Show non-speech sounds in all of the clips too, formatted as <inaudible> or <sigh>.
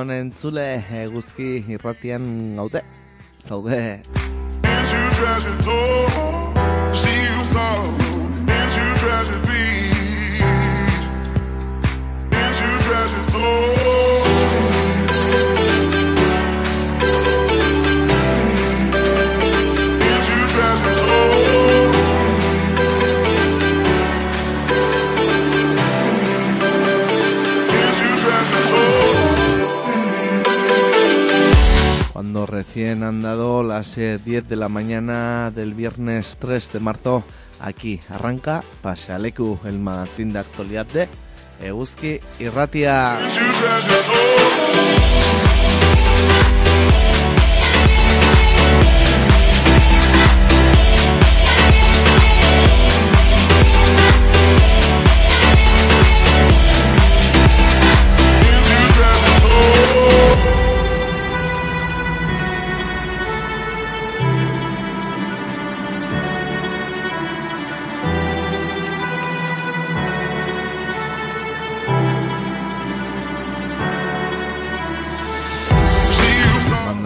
Egun honen zule eguzki irratian gaude. Zaude. Into treasure Cuando recién han dado las eh, 10 de la mañana del viernes 3 de marzo, aquí arranca Pasealeku, el magazine de actualidad de Eguzki Irratia. Into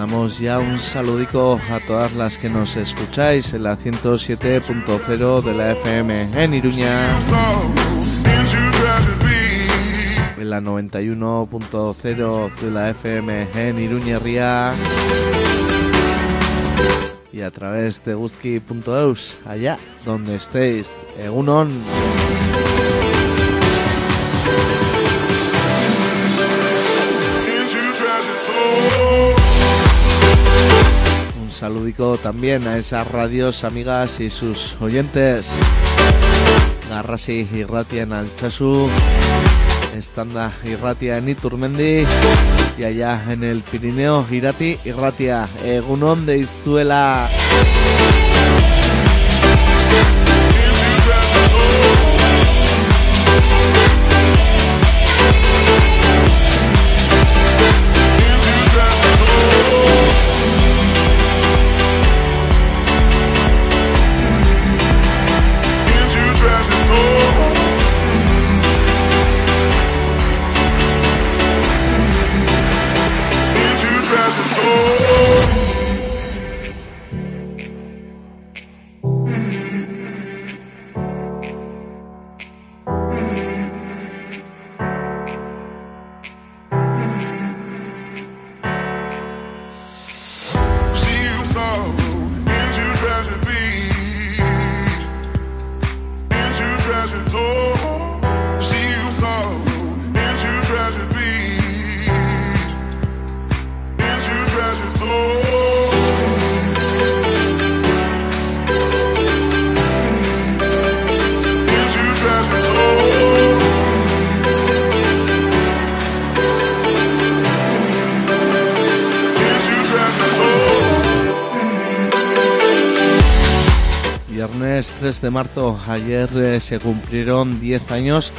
Mandamos ya un saludico a todas las que nos escucháis en la 107.0 de la FM en Iruña, en la 91.0 de la FM en Iruñerría y a través de guzki.eus, allá donde estéis. Egunon. Saludico también a esas radios amigas y sus oyentes. Garrasi Irratia en Alchazu, Estanda Irratia en Iturmendi y allá en el Pirineo Irati Irratia, Egunon de Izuela. De marzo, ayer eh, se cumplieron 10 años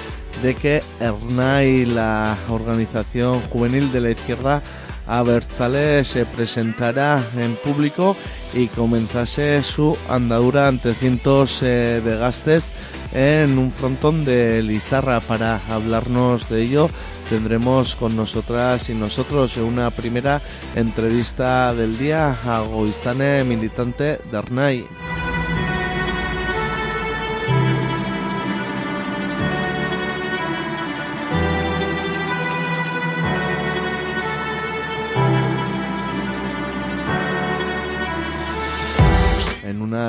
de que ERNAI, la organización juvenil de la izquierda Abertzale, se presentara en público y comenzase su andadura ante cientos eh, de gastes en un frontón de Lizarra. Para hablarnos de ello, tendremos con nosotras y nosotros una primera entrevista del día a Goizane, militante de ERNAI.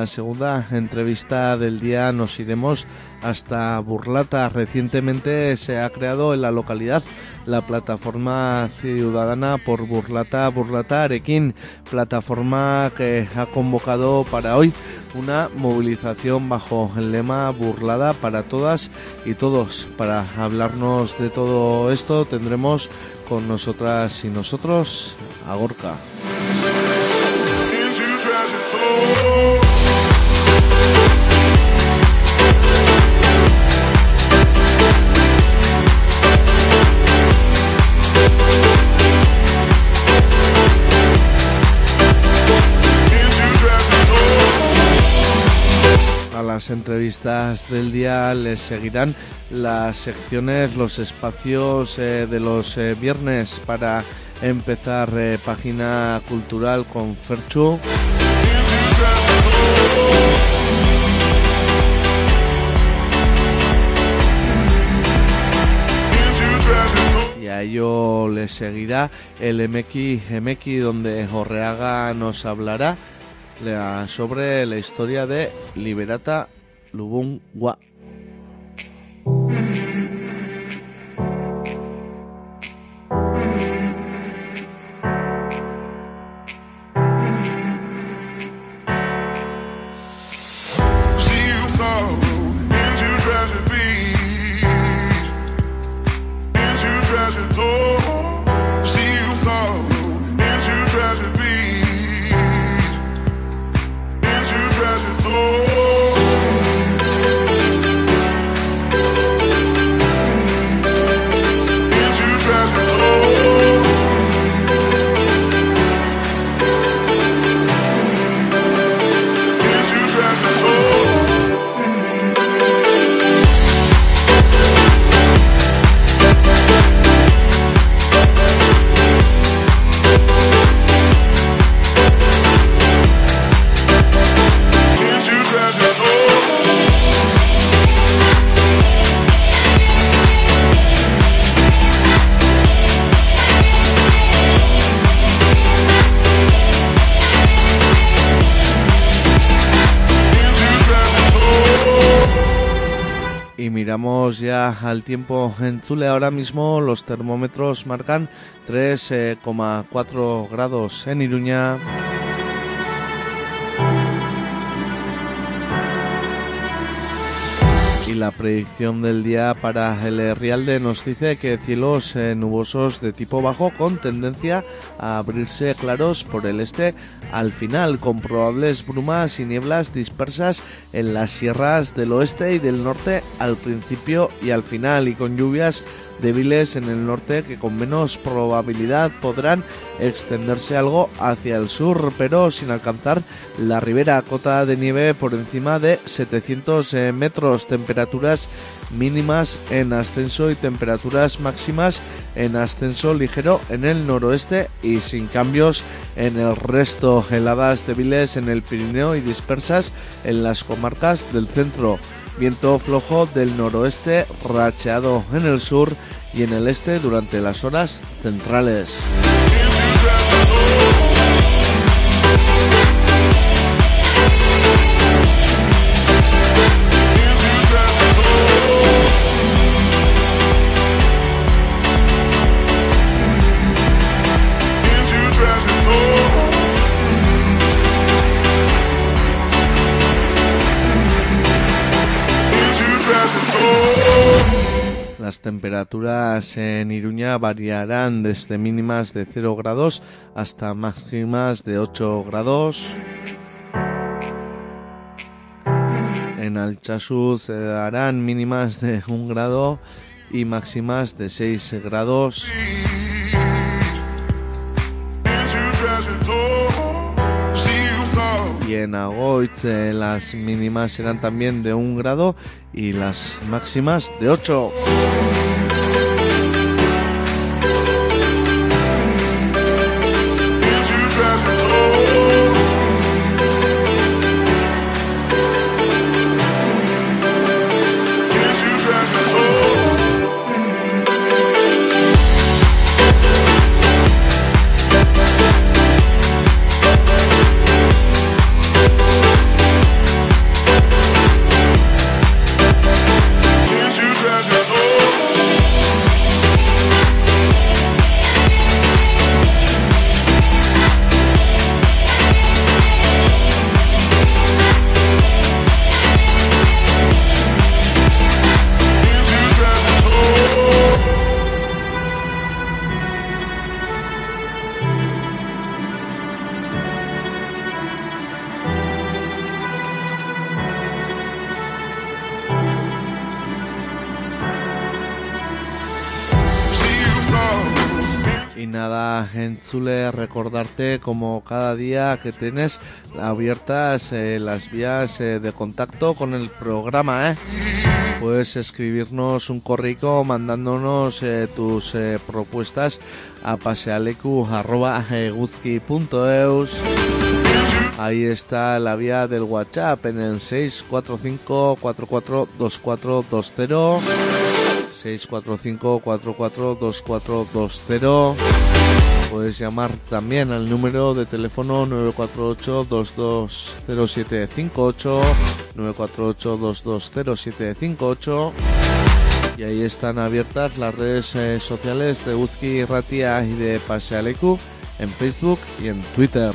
Segunda entrevista del día nos iremos hasta Burlata. Recientemente se ha creado en la localidad la plataforma ciudadana por Burlata, Burlata Arequín, plataforma que ha convocado para hoy una movilización bajo el lema Burlada para todas y todos. Para hablarnos de todo esto tendremos con nosotras y nosotros a Gorka. Told. las entrevistas del día les seguirán las secciones, los espacios eh, de los eh, viernes para empezar eh, página cultural con Ferchu. Y a ello le seguirá el MX, MX donde Orreaga nos hablará la- sobre la historia de Liberata Lubungwa. Al tiempo en Chule. Ahora mismo los termómetros marcan 3,4 grados en Iruña. La predicción del día para el Rialde nos dice que cielos eh, nubosos de tipo bajo con tendencia a abrirse claros por el este al final, con probables brumas y nieblas dispersas en las sierras del oeste y del norte al principio y al final, y con lluvias débiles en el norte que con menos probabilidad podrán extenderse algo hacia el sur, pero sin alcanzar la ribera. Cota de nieve por encima de 700 eh, metros, temperaturas mínimas en ascenso y temperaturas máximas en ascenso ligero en el noroeste y sin cambios en el resto, heladas débiles en el Pirineo y dispersas en las comarcas del centro. Viento flojo del noroeste racheado en el sur y en el este durante las horas centrales. Las temperaturas en Iruña variarán desde mínimas de 0 grados hasta máximas de 8 grados. En Alchazú se darán mínimas de 1 grado y máximas de 6 grados. Y en Agoitz eh, las mínimas serán también de 1 grado y las máximas de 8. Como cada día que tienes abiertas eh, las vías eh, de contacto con el programa, ¿eh? Puedes escribirnos un correo mandándonos tus propuestas a pasealecu.eguzki.eus Ahí está la vía del WhatsApp en el 645 442420 645 442420 Puedes llamar también al número de teléfono 948-220758, 948-220758. Y ahí están abiertas las redes eh, sociales de Uzki Ratia y de Pasealecu en Facebook y en Twitter.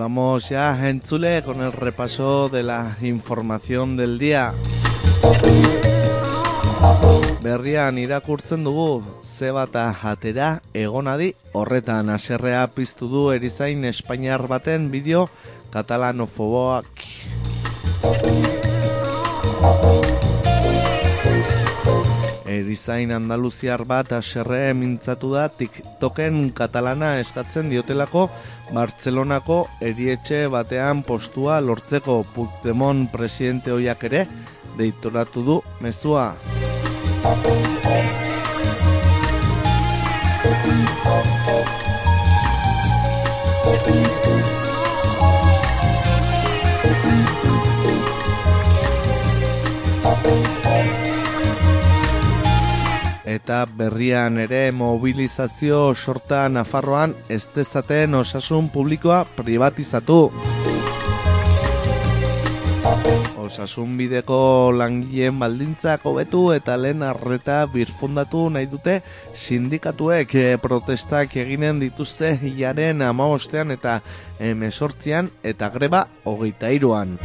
Vamos ya, Entzule, con el repaso de la información del día. Berrian irakurtzen dugu, ze bata atera egonadi horretan aserrea piztu du erizain Espainiar baten bideo katalanofoboak. Erizain Andaluziar bat aserre mintzatu da TikToken katalana eskatzen diotelako Bartzelonako erietxe batean postua lortzeko Puigdemont presidente hoiak ere deitoratu du mezua. Eta berrian ere mobilizazio sorta Nafarroan ez dezaten osasun publikoa privatizatu. Osasun bideko langileen baldintzak hobetu eta lehen arreta birfundatu nahi dute sindikatuek eh, protestak eginen dituzte hilaren amabostean eta emesortzian eta greba hogeita iruan.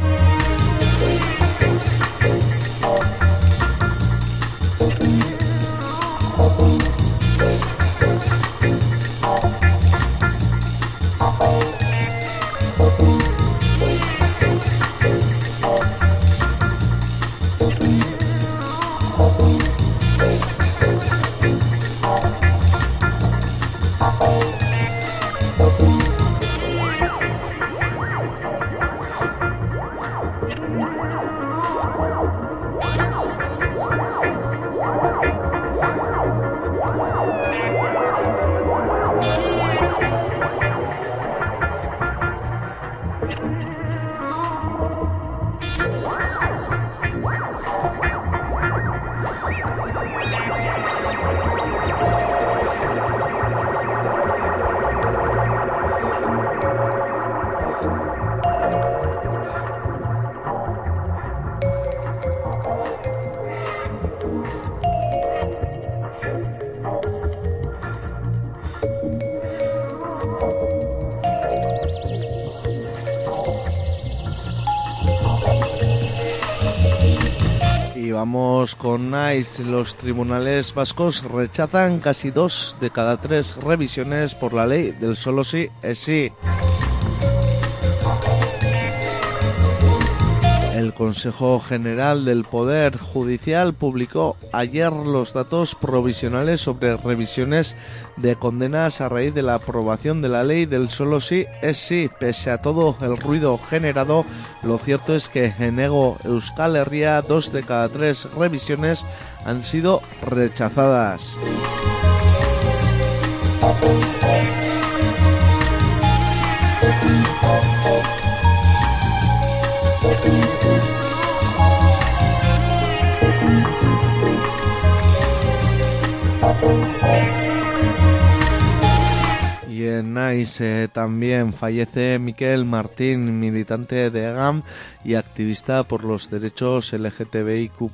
Vamos con NICE. Los tribunales vascos rechazan casi dos de cada tres revisiones por la ley del solo sí es sí. Consejo General del Poder Judicial publicó ayer los datos provisionales sobre revisiones de condenas a raíz de la aprobación de la ley del solo sí es sí. Pese a todo el ruido generado, lo cierto es que en Ego Euskal Herria dos de cada tres revisiones han sido rechazadas. Y en Nice eh, también fallece Miquel Martín, militante de EGAM y activista por los derechos LGTBIQ+.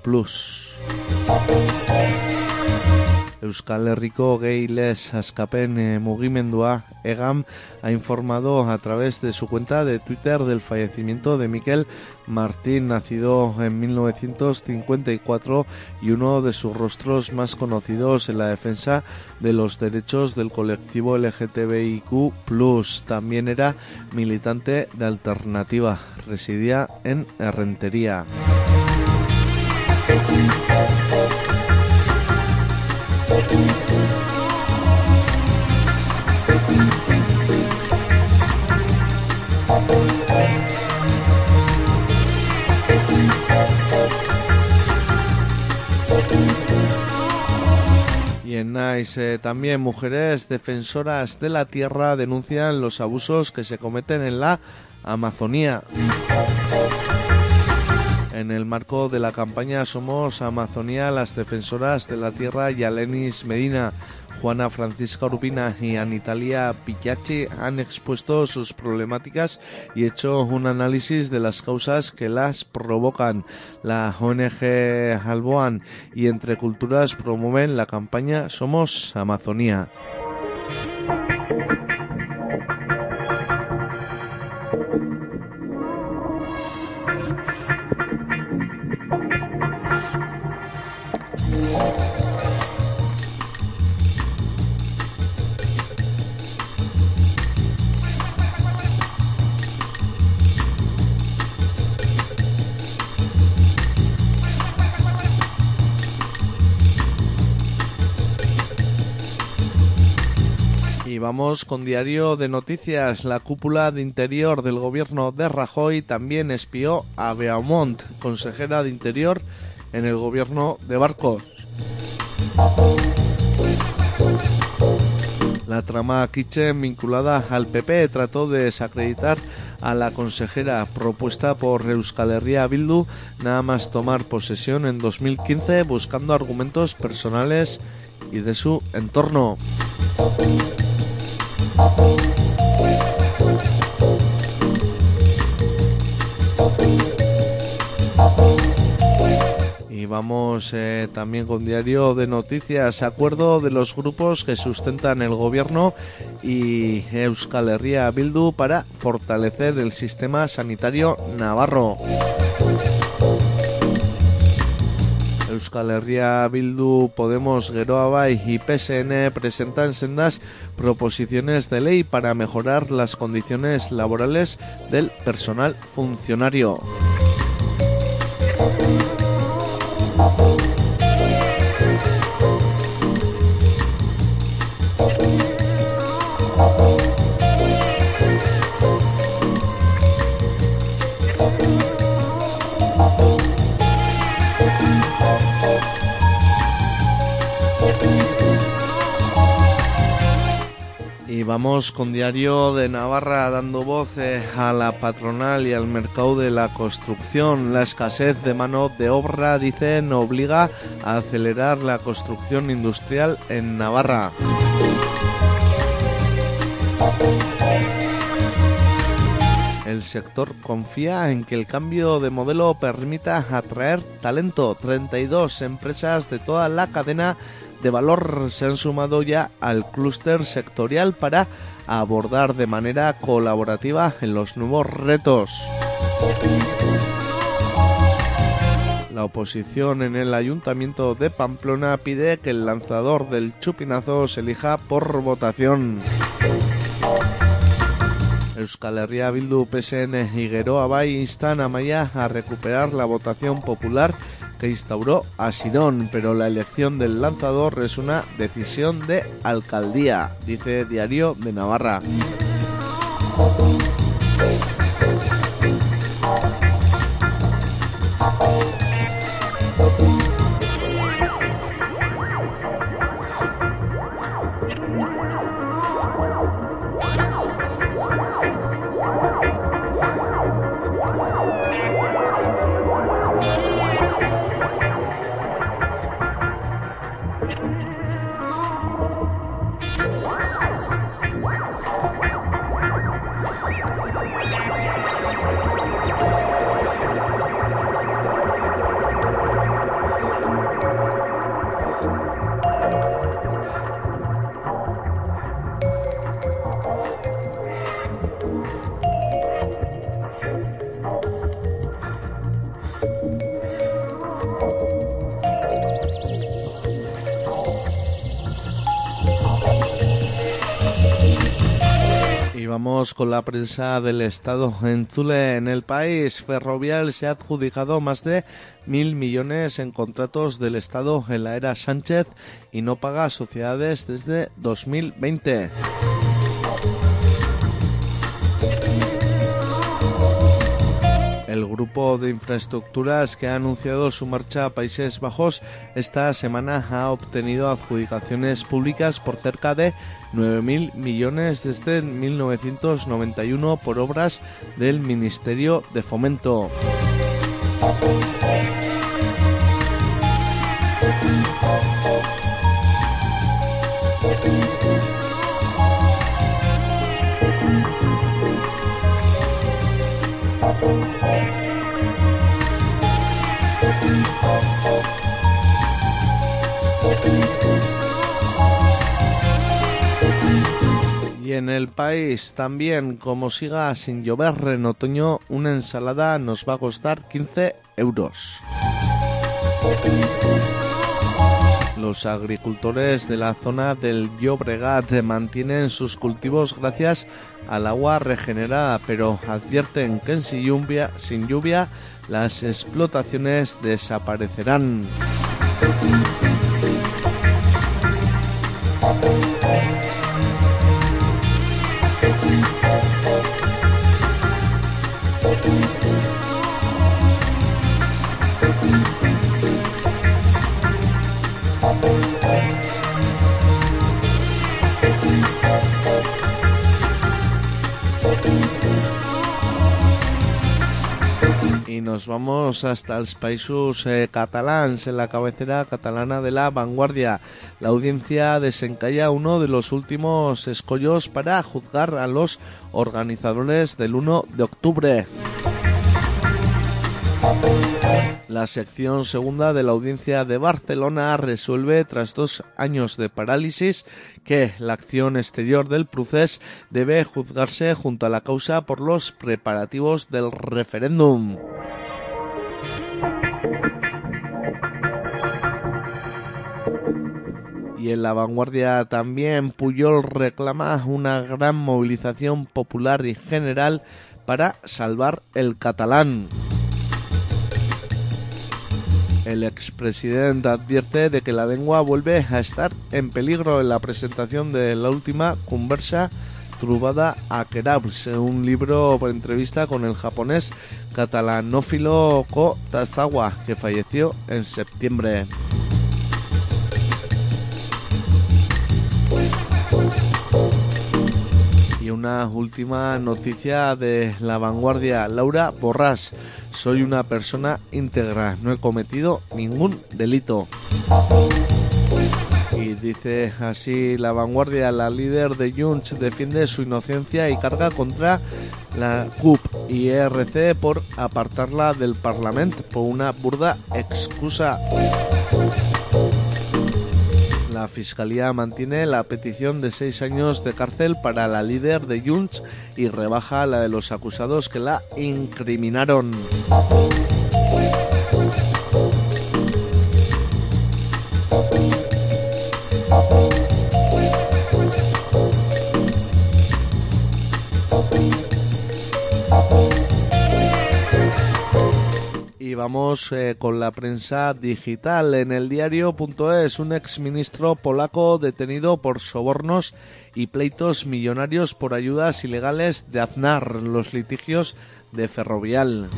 Euskal Herriko Geiles Askapen eh, Mugimendua EGAM ha informado a través de su cuenta de Twitter del fallecimiento de Miquel Martín, nacido en 1954 y uno de sus rostros más conocidos en la defensa de los derechos del colectivo LGTBIQ+. También era militante de Alternativa, residía en Errentería. Y en Nice eh, también mujeres defensoras de la tierra denuncian los abusos que se cometen en la Amazonía. En el marco de la campaña Somos Amazonía, las defensoras de la tierra Yalenis Medina, Juana Francisca Urbina y Anitalia Pillachi han expuesto sus problemáticas y hecho un análisis de las causas que las provocan. La ONG Alboan y Entre Culturas promueven la campaña Somos Amazonía. Vamos con diario de noticias. La cúpula de interior del gobierno de Rajoy también espió a Beaumont, consejera de interior en el gobierno de Barcos. La trama Kitchen vinculada al PP trató de desacreditar a la consejera propuesta por Euskal Herria Bildu nada más tomar posesión en 2015 buscando argumentos personales y de su entorno. Y vamos eh, también con diario de noticias. Acuerdo de los grupos que sustentan el gobierno y Euskal Herria Bildu para fortalecer el sistema sanitario navarro. Euskal Herria Bildu, Podemos, Geroa Bai y PSN presentan sendas proposiciones de ley para mejorar las condiciones laborales del personal funcionario. Vamos con Diario de Navarra dando voz a la patronal y al mercado de la construcción. La escasez de mano de obra, dicen, obliga a acelerar la construcción industrial en Navarra. El sector confía en que el cambio de modelo permita atraer talento. 32 empresas de toda la cadena de valor se han sumado ya al clúster sectorial para abordar de manera colaborativa en los nuevos retos. La oposición en el ayuntamiento de Pamplona pide que el lanzador del chupinazo se elija por votación. Euskal Herria Bildu, PSN y Geroa instan Maya a recuperar la votación popular que instauró a Sirón, pero la elección del lanzador es una decisión de alcaldía, dice Diario de Navarra. Con la prensa del Estado en Zule. En el país, Ferrovial se ha adjudicado más de mil millones en contratos del Estado en la era Sánchez y no paga sociedades desde 2020. Grupo de infraestructuras que ha anunciado su marcha a Países Bajos esta semana ha obtenido adjudicaciones públicas por cerca de 9.000 millones desde 1991 por obras del Ministerio de Fomento. Y en el país también, como siga sin llover en otoño, una ensalada nos va a costar 15 euros. Los agricultores de la zona del Llobregat mantienen sus cultivos gracias al agua regenerada, pero advierten que sin sin lluvia las explotaciones desaparecerán. Vamos hasta los países eh, catalans, en la cabecera catalana de la vanguardia. La audiencia desencalla uno de los últimos escollos para juzgar a los organizadores del 1 de octubre. La sección segunda de la audiencia de Barcelona resuelve, tras dos años de parálisis, que la acción exterior del procés debe juzgarse junto a la causa por los preparativos del referéndum. Y en la vanguardia también Puyol reclama una gran movilización popular y general para salvar el catalán. El expresidente advierte de que la lengua vuelve a estar en peligro en la presentación de la última conversa Trubada a Kerabs, un libro por entrevista con el japonés catalanófilo Ko Tazawa, que falleció en septiembre. Una última noticia de la vanguardia. Laura Borrás, soy una persona íntegra, no he cometido ningún delito. Y dice así la vanguardia, la líder de Junts defiende su inocencia y carga contra la CUP y ERC por apartarla del Parlamento por una burda excusa. La Fiscalía mantiene la petición de seis años de cárcel para la líder de Junts y rebaja la de los acusados que la incriminaron. Vamos eh, con la prensa digital. En el diario.es, un exministro polaco detenido por sobornos y pleitos millonarios por ayudas ilegales de Aznar, los litigios de Ferrovial.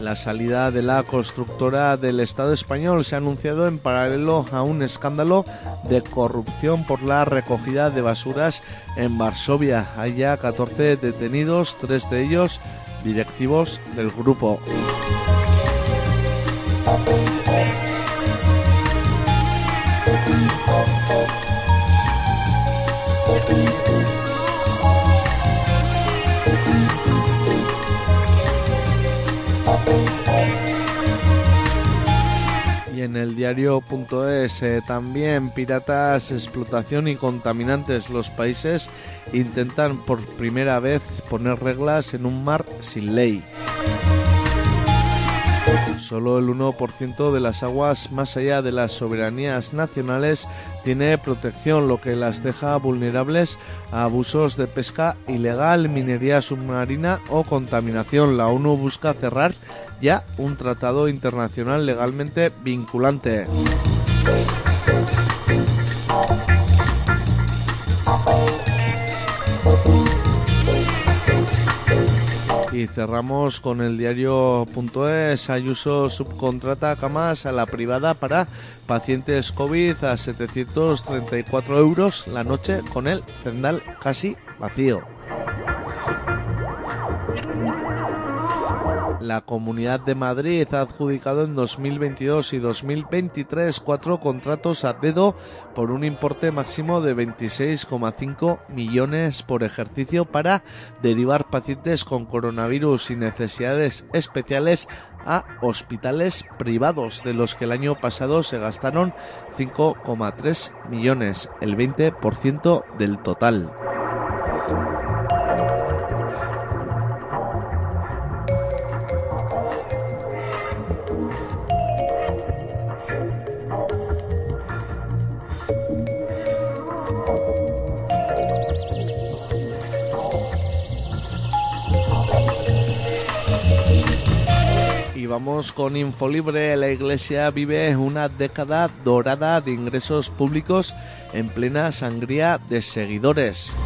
La salida de la constructora del Estado español se ha anunciado en paralelo a un escándalo de corrupción por la recogida de basuras en Varsovia. Hay ya 14 detenidos, tres de ellos directivos del grupo. En el diario.es eh, también piratas, explotación y contaminantes. Los países intentan por primera vez poner reglas en un mar sin ley. Solo el 1% de las aguas más allá de las soberanías nacionales tiene protección, lo que las deja vulnerables a abusos de pesca ilegal, minería submarina o contaminación. La ONU busca cerrar ya un tratado internacional legalmente vinculante. Y cerramos con el diario.es. Ayuso subcontrata camas a la privada para pacientes COVID a 734 euros la noche con el cendal casi vacío. La Comunidad de Madrid ha adjudicado en 2022 y 2023 cuatro contratos a dedo por un importe máximo de 26,5 millones por ejercicio para derivar pacientes con coronavirus y necesidades especiales a hospitales privados, de los que el año pasado se gastaron 5,3 millones, el 20% del total. Vamos con Infolibre. La Iglesia vive una década dorada de ingresos públicos en plena sangría de seguidores.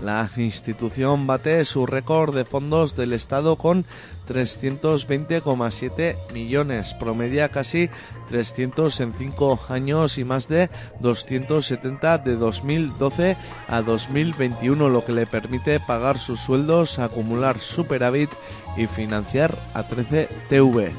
La institución bate su récord de fondos del Estado con 320,7 millones, promedia casi 300 en 5 años y más de 270 de 2012 a 2021, lo que le permite pagar sus sueldos, acumular superávit y financiar a 13 TV.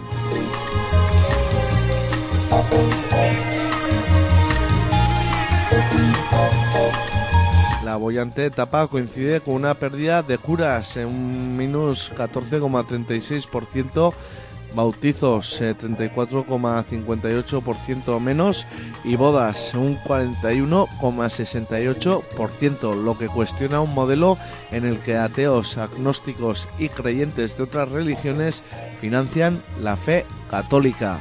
La bollante etapa coincide con una pérdida de curas en un minus 14,36%, bautizos eh, 34,58% menos y bodas un 41,68%, lo que cuestiona un modelo en el que ateos, agnósticos y creyentes de otras religiones financian la fe católica.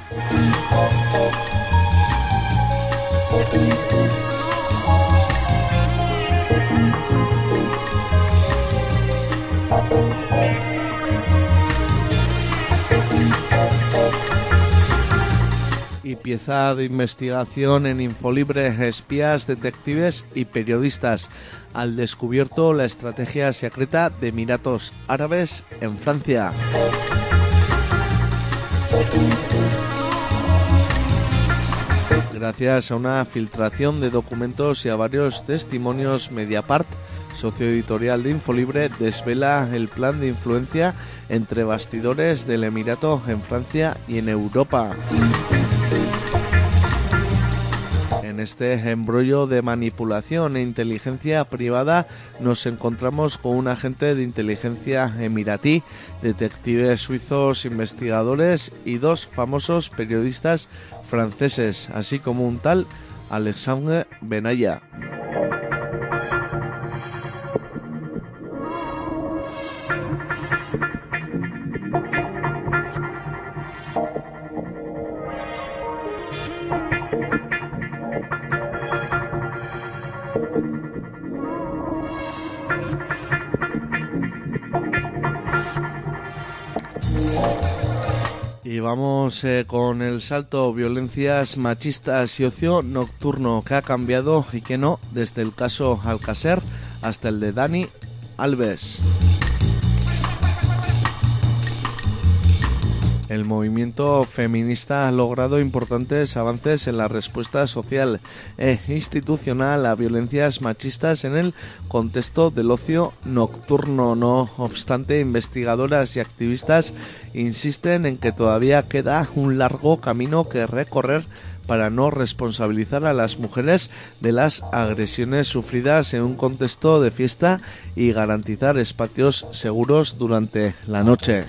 Y pieza de investigación en Infolibre, espías, detectives y periodistas. Al descubierto la estrategia secreta de Emiratos Árabes en Francia. Gracias a una filtración de documentos y a varios testimonios, Mediapart, socio editorial de Infolibre, desvela el plan de influencia entre bastidores del Emirato en Francia y en Europa. En este embrollo de manipulación e inteligencia privada nos encontramos con un agente de inteligencia emiratí, detectives suizos, investigadores y dos famosos periodistas franceses, así como un tal Alexandre Benaya. Y vamos eh, con el salto violencias machistas y ocio nocturno que ha cambiado y que no desde el caso Alcacer hasta el de Dani Alves. El movimiento feminista ha logrado importantes avances en la respuesta social e institucional a violencias machistas en el contexto del ocio nocturno. No obstante, investigadoras y activistas insisten en que todavía queda un largo camino que recorrer para no responsabilizar a las mujeres de las agresiones sufridas en un contexto de fiesta y garantizar espacios seguros durante la noche.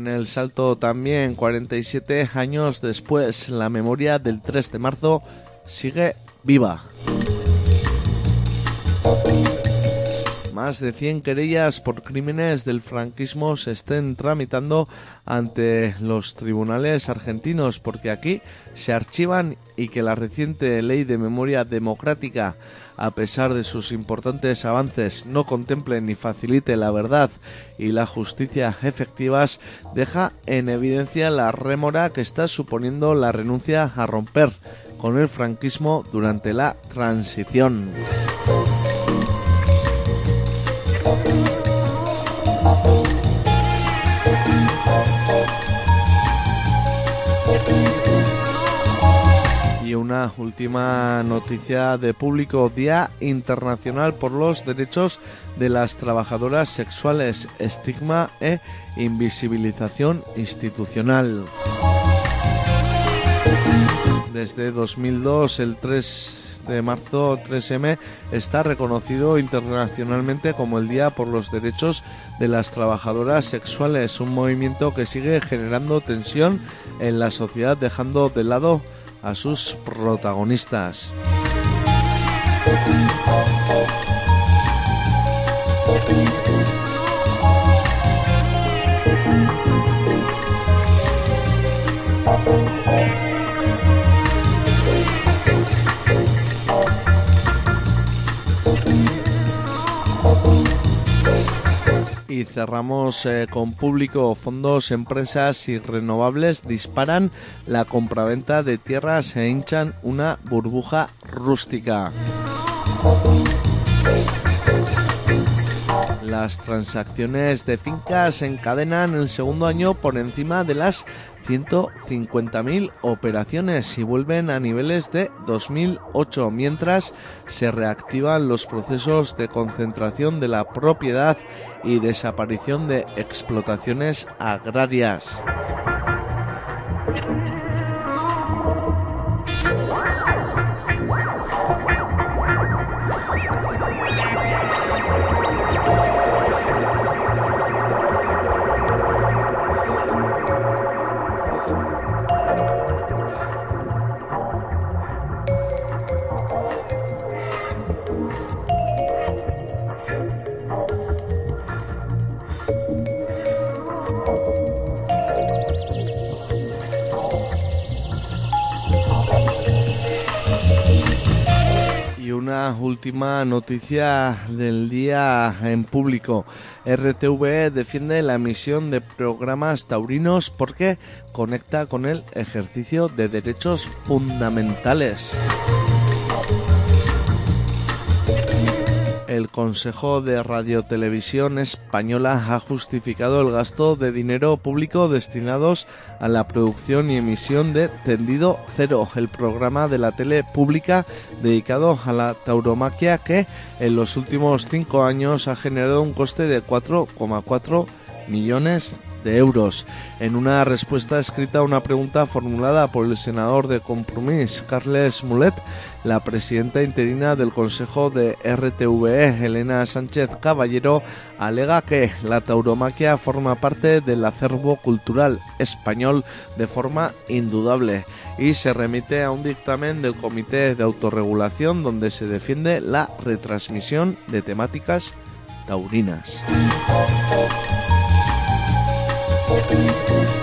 En el salto también, 47 años después, la memoria del 3 de marzo sigue viva. Más de 100 querellas por crímenes del franquismo se estén tramitando ante los tribunales argentinos porque aquí se archivan y que la reciente ley de memoria democrática, a pesar de sus importantes avances, no contemple ni facilite la verdad y la justicia efectivas, deja en evidencia la rémora que está suponiendo la renuncia a romper con el franquismo durante la transición. Y una última noticia de público, Día Internacional por los Derechos de las Trabajadoras Sexuales, Estigma e Invisibilización Institucional. Desde 2002, el 3 de marzo 3M está reconocido internacionalmente como el Día por los Derechos de las Trabajadoras Sexuales, un movimiento que sigue generando tensión en la sociedad dejando de lado a sus protagonistas. Y cerramos eh, con público. Fondos, empresas y renovables disparan la compraventa de tierras e hinchan una burbuja rústica. Las transacciones de fincas se encadenan el segundo año por encima de las 150.000 operaciones y vuelven a niveles de 2008, mientras se reactivan los procesos de concentración de la propiedad y desaparición de explotaciones agrarias. Última noticia del día en público. RTV defiende la emisión de programas taurinos porque conecta con el ejercicio de derechos fundamentales. El Consejo de Radiotelevisión Española ha justificado el gasto de dinero público destinados a la producción y emisión de Tendido Cero, el programa de la tele pública dedicado a la tauromaquia que en los últimos cinco años ha generado un coste de 4,4 millones euros. En una respuesta escrita a una pregunta formulada por el senador de Compromís, Carles Mulet, la presidenta interina del Consejo de RTVE, Elena Sánchez Caballero, alega que la tauromaquia forma parte del acervo cultural español de forma indudable y se remite a un dictamen del Comité de Autorregulación donde se defiende la retransmisión de temáticas taurinas. Siempre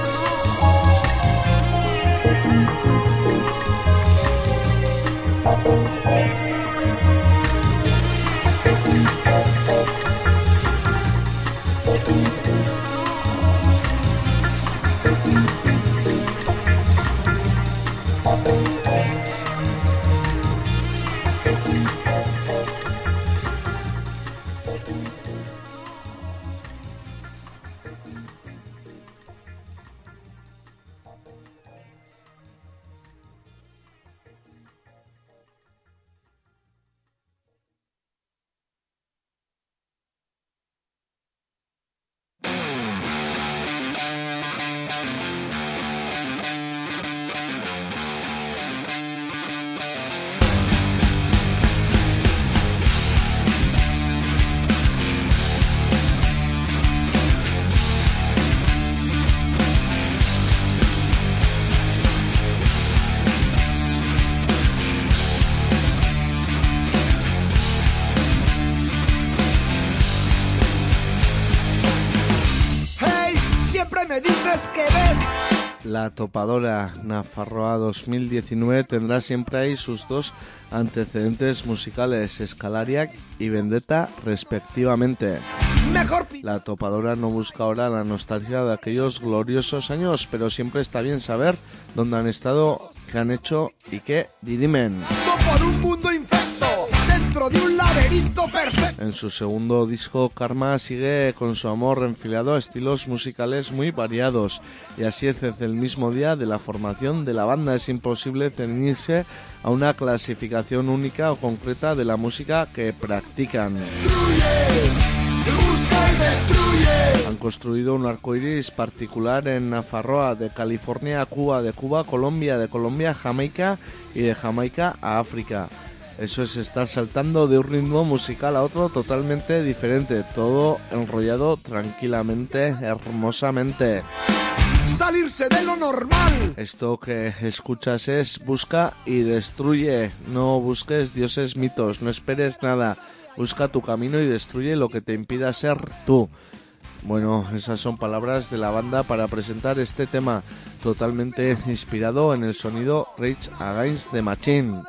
La topadora Nafarroa 2019 tendrá siempre ahí sus dos antecedentes musicales, Escalariac y Vendetta, respectivamente. La topadora no busca ahora la nostalgia de aquellos gloriosos años, pero siempre está bien saber dónde han estado, qué han hecho y qué dirimen. por un mundo En su segundo disco, Karma sigue con su amor enfilado a estilos musicales muy variados. Y así es desde el mismo día de la formación de la banda. Es imposible ceñirse a una clasificación única o concreta de la música que practican. Han construido un arcoiris particular en Nafarroa, de California a Cuba, de Cuba a Colombia, de Colombia a Jamaica y de Jamaica a África. Eso es estar saltando de un ritmo musical a otro totalmente diferente, todo enrollado tranquilamente, hermosamente. Salirse de lo normal. Esto que escuchas es busca y destruye. No busques dioses mitos, no esperes nada. Busca tu camino y destruye lo que te impida ser tú. Bueno, esas son palabras de la banda para presentar este tema, totalmente inspirado en el sonido Rage Against the Machine.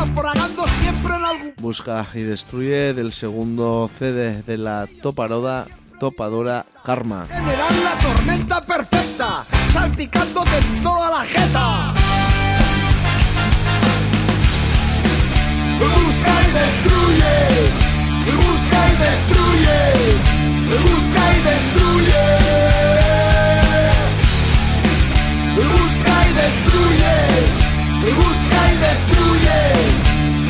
Naufragando siempre en algún. Busca y destruye del segundo CD de la toparoda, topadora Karma. Generar la tormenta perfecta, salpicando de toda la jeta. Busca y destruye, busca y destruye, busca y destruye. Busca y destruye, busca y destruye,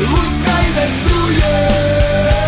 busca y destruye.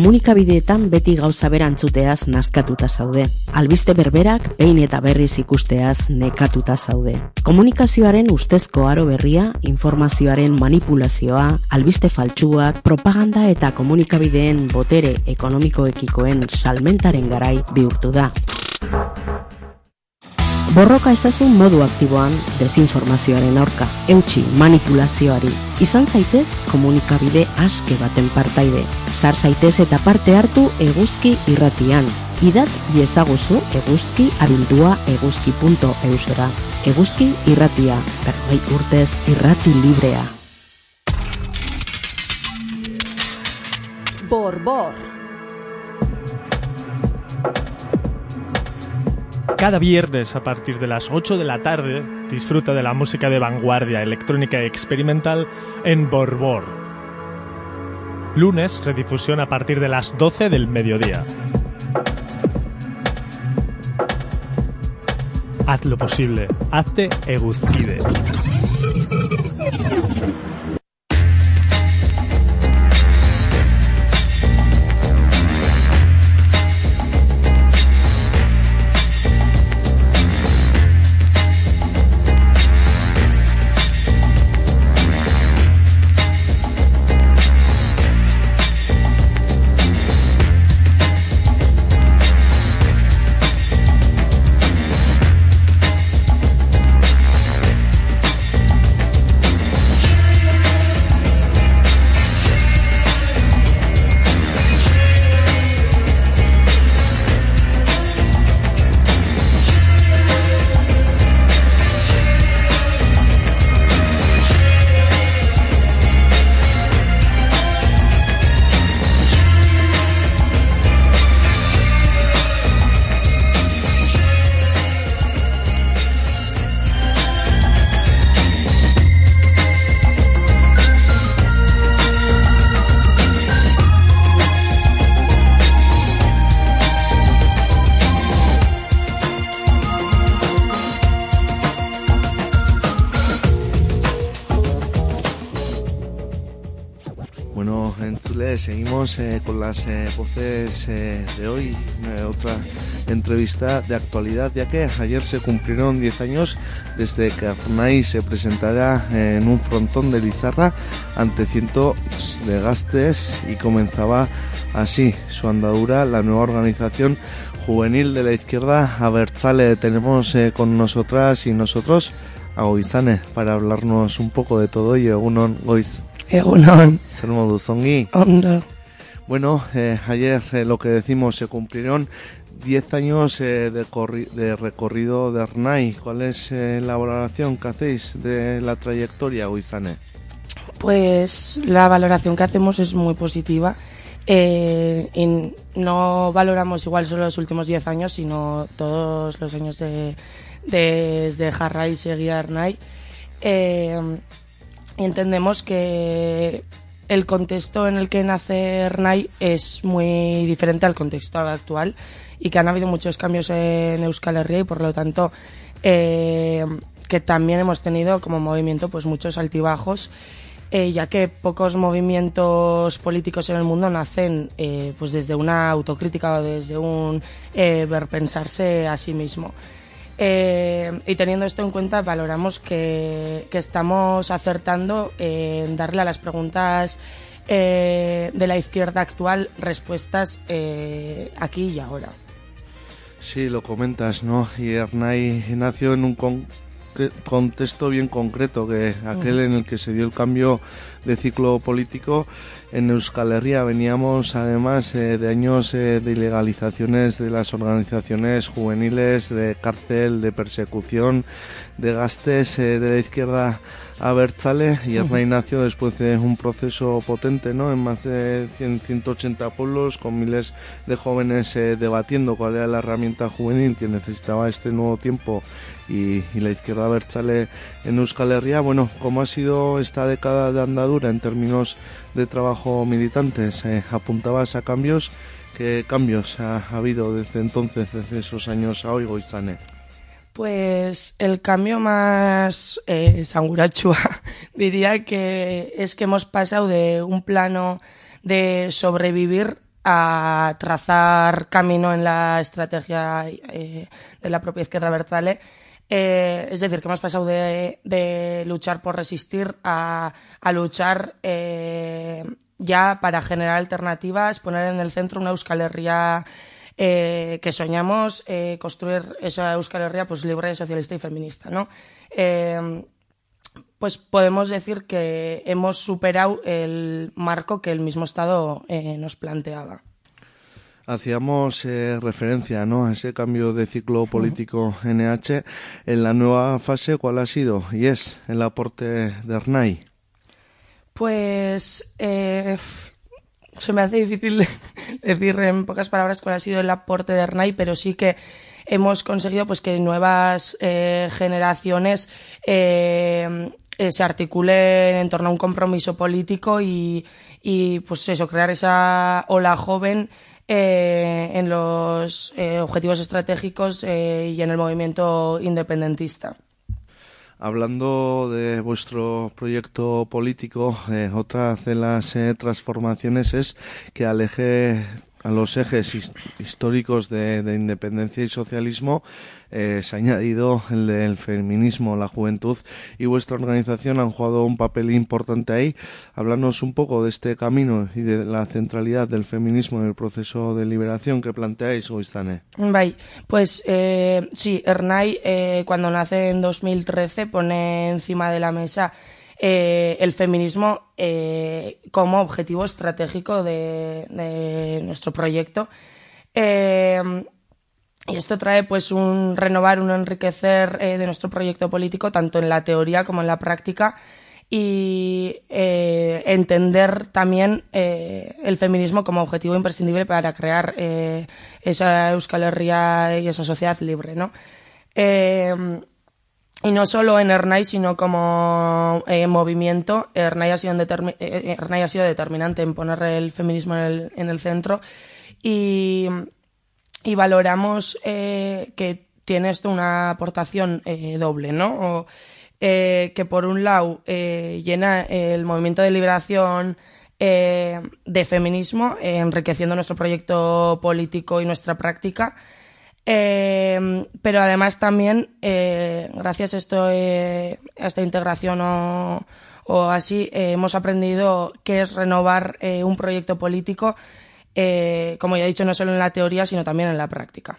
Komunikabideetan beti gauza berantzuteaz nazkatuta zaude. Albiste berberak behin eta berriz ikusteaz nekatuta zaude. Komunikazioaren ustezko aro berria, informazioaren manipulazioa, albiste faltsuak, propaganda eta komunikabideen botere ekonomikoekikoen salmentaren garai bihurtu da. Borroka ezazun modu aktiboan desinformazioaren aurka, eutxi manipulazioari. Izan zaitez komunikabide aske baten partaide. Sar zaitez eta parte hartu eguzki irratian. Idatz iezaguzu eguzki abildua eguzki.eusera. Eguzki irratia, berroi urtez irrati librea. Borbor. Cada viernes a partir de las 8 de la tarde disfruta de la música de vanguardia electrónica y experimental en Borbor. Lunes, redifusión a partir de las 12 del mediodía. Haz lo posible, hazte eguzkide. Las eh, voces eh, de hoy. Eh, otra entrevista de actualidad, ya que ayer se cumplieron 10 años desde que Arnai se presentara en un frontón de Lizarra ante cientos de gastes y comenzaba así su andadura la nueva organización juvenil de la izquierda Abertzale. Tenemos eh, con nosotras y nosotros a Goizane para hablarnos un poco de todo ello. Egunon, Goiz. Egunon, Zer moduz, ongi? ondo. Bueno, eh, ayer eh, lo que decimos, se cumplieron 10 años eh, de, de recorrido de Arnai. ¿Cuál es eh, la valoración que hacéis de la trayectoria, Goizane? Pues la valoración que hacemos es muy positiva. Eh, y no valoramos igual solo los últimos 10 años, sino todos los años de, desde Jarra y seguía y entendemos que el contexto en el que nace Ernai es muy diferente al contexto actual y que han habido muchos cambios en Euskal Herria y por lo tanto eh, que también hemos tenido como movimiento pues muchos altibajos eh, ya que pocos movimientos políticos en el mundo nacen eh, pues desde una autocrítica o desde un ver pensarse a sí mismo. Eh, y teniendo esto en cuenta, valoramos que, que estamos acertando en darle a las preguntas eh, de la izquierda actual respuestas eh, aquí y ahora. Sí, lo comentas, ¿no? Y Arnai nació en un con- contexto bien concreto, que aquel en el que se dio el cambio de ciclo político en Euskal Herria. Veníamos además eh, de años eh, de ilegalizaciones de las organizaciones juveniles, de cárcel, de persecución, de gastes eh, de la izquierda a Berchale y Arnai nació después de un proceso potente ¿no? en más de 100, 180 pueblos con miles de jóvenes eh, debatiendo cuál era la herramienta juvenil que necesitaba este nuevo tiempo y, la izquierda Berchale en Euskal Herria. Bueno, ¿cómo ha sido esta década de andadura en términos de trabajo militantes? Eh, ¿Apuntabas a cambios? ¿Qué cambios ha, ha habido desde entonces, desde esos años a hoy, Goizane? Pues el cambio más eh, sangurachua <laughs> diría que es que hemos pasado de un plano de sobrevivir a trazar camino en la estrategia eh, de la propia izquierda Bertale. Eh, es decir, que hemos pasado de, luchar por resistir a, luchar eh, ya para generar alternativas, poner en el centro una Euskal eh, que soñamos construir esa Euskal pues, libre, socialista y feminista. ¿no? Pues podemos decir que hemos superado el marco que el mismo Estado nos planteaba. Hacíamos eh, referencia ¿no? a ese cambio de ciclo político NH. En la nueva fase, ¿cuál ha sido? Y es el aporte de Arnai. Pues eh, se me hace difícil <laughs> decir en pocas palabras cuál ha sido el aporte de Arnai, pero sí que hemos conseguido pues que nuevas eh, generaciones eh, eh, se articulen en torno a un compromiso político y, y pues eso, crear esa ola joven eh, en los eh, objetivos estratégicos eh, y en el movimiento independentista. Hablando de vuestro proyecto político, otra de las transformaciones es que aleje a los ejes his- históricos de, de independencia y socialismo eh, se ha añadido el del feminismo, la juventud y vuestra organización han jugado un papel importante ahí. Háblanos un poco de este camino y de la centralidad del feminismo en el proceso de liberación que planteáis, Goizane. Pues eh, sí, Ernai eh, cuando nace en 2013 pone encima de la mesa eh, el feminismo eh, como objetivo estratégico de, nuestro proyecto. Eh, y esto trae pues un renovar, un enriquecer de nuestro proyecto político, tanto en la teoría como en la práctica, y entender también el feminismo como objetivo imprescindible para crear esa Euskal Herria y esa sociedad libre, ¿no? Y no solo en Ernai, sino como eh, movimiento, Ernai ha, sido eh, sido determinante en poner el feminismo en el, en el centro y, valoramos eh, que tiene esto una aportación eh, doble, ¿no? Eh, que por un lado eh, llena el movimiento de liberación eh, de feminismo, eh, enriqueciendo nuestro proyecto político y nuestra práctica. Eh, pero además también, eh, gracias a, esto, eh, a esta integración o, o así, eh, hemos aprendido qué es renovar eh, un proyecto político, eh, como ya he dicho, no solo en la teoría, sino también en la práctica.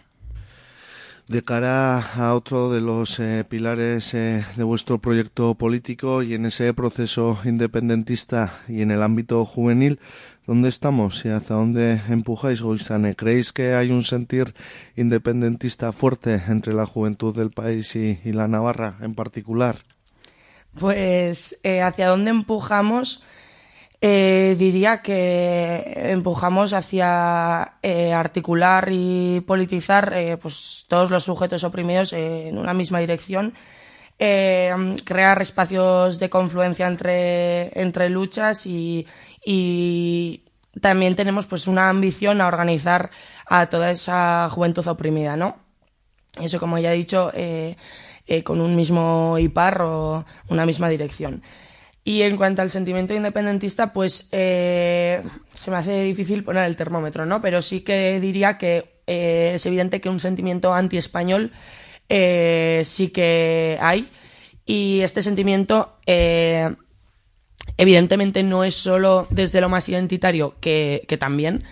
De cara a otro de los eh, pilares eh, de vuestro proyecto político y en ese proceso independentista y en el ámbito juvenil, ¿dónde estamos y hacia dónde empujáis, Goizane? ¿Creéis que hay un sentir independentista fuerte entre la juventud del país y, la Navarra en particular? Pues eh, hacia dónde empujamos, eh, diría que empujamos hacia eh, articular y politizar eh, pues todos los sujetos oprimidos en una misma dirección, eh, crear espacios de confluencia entre, entre luchas y, y también tenemos pues una ambición a organizar a toda esa juventud oprimida, ¿no? Eso, como ya he dicho, eh, eh, con un mismo IPAR o una misma dirección. Y en cuanto al sentimiento independentista, pues eh, se me hace difícil poner el termómetro, ¿no? Pero sí que diría que eh, es evidente que un sentimiento anti-español eh, sí que hay. Y este sentimiento, eh, evidentemente, no es solo desde lo más identitario, que, que también,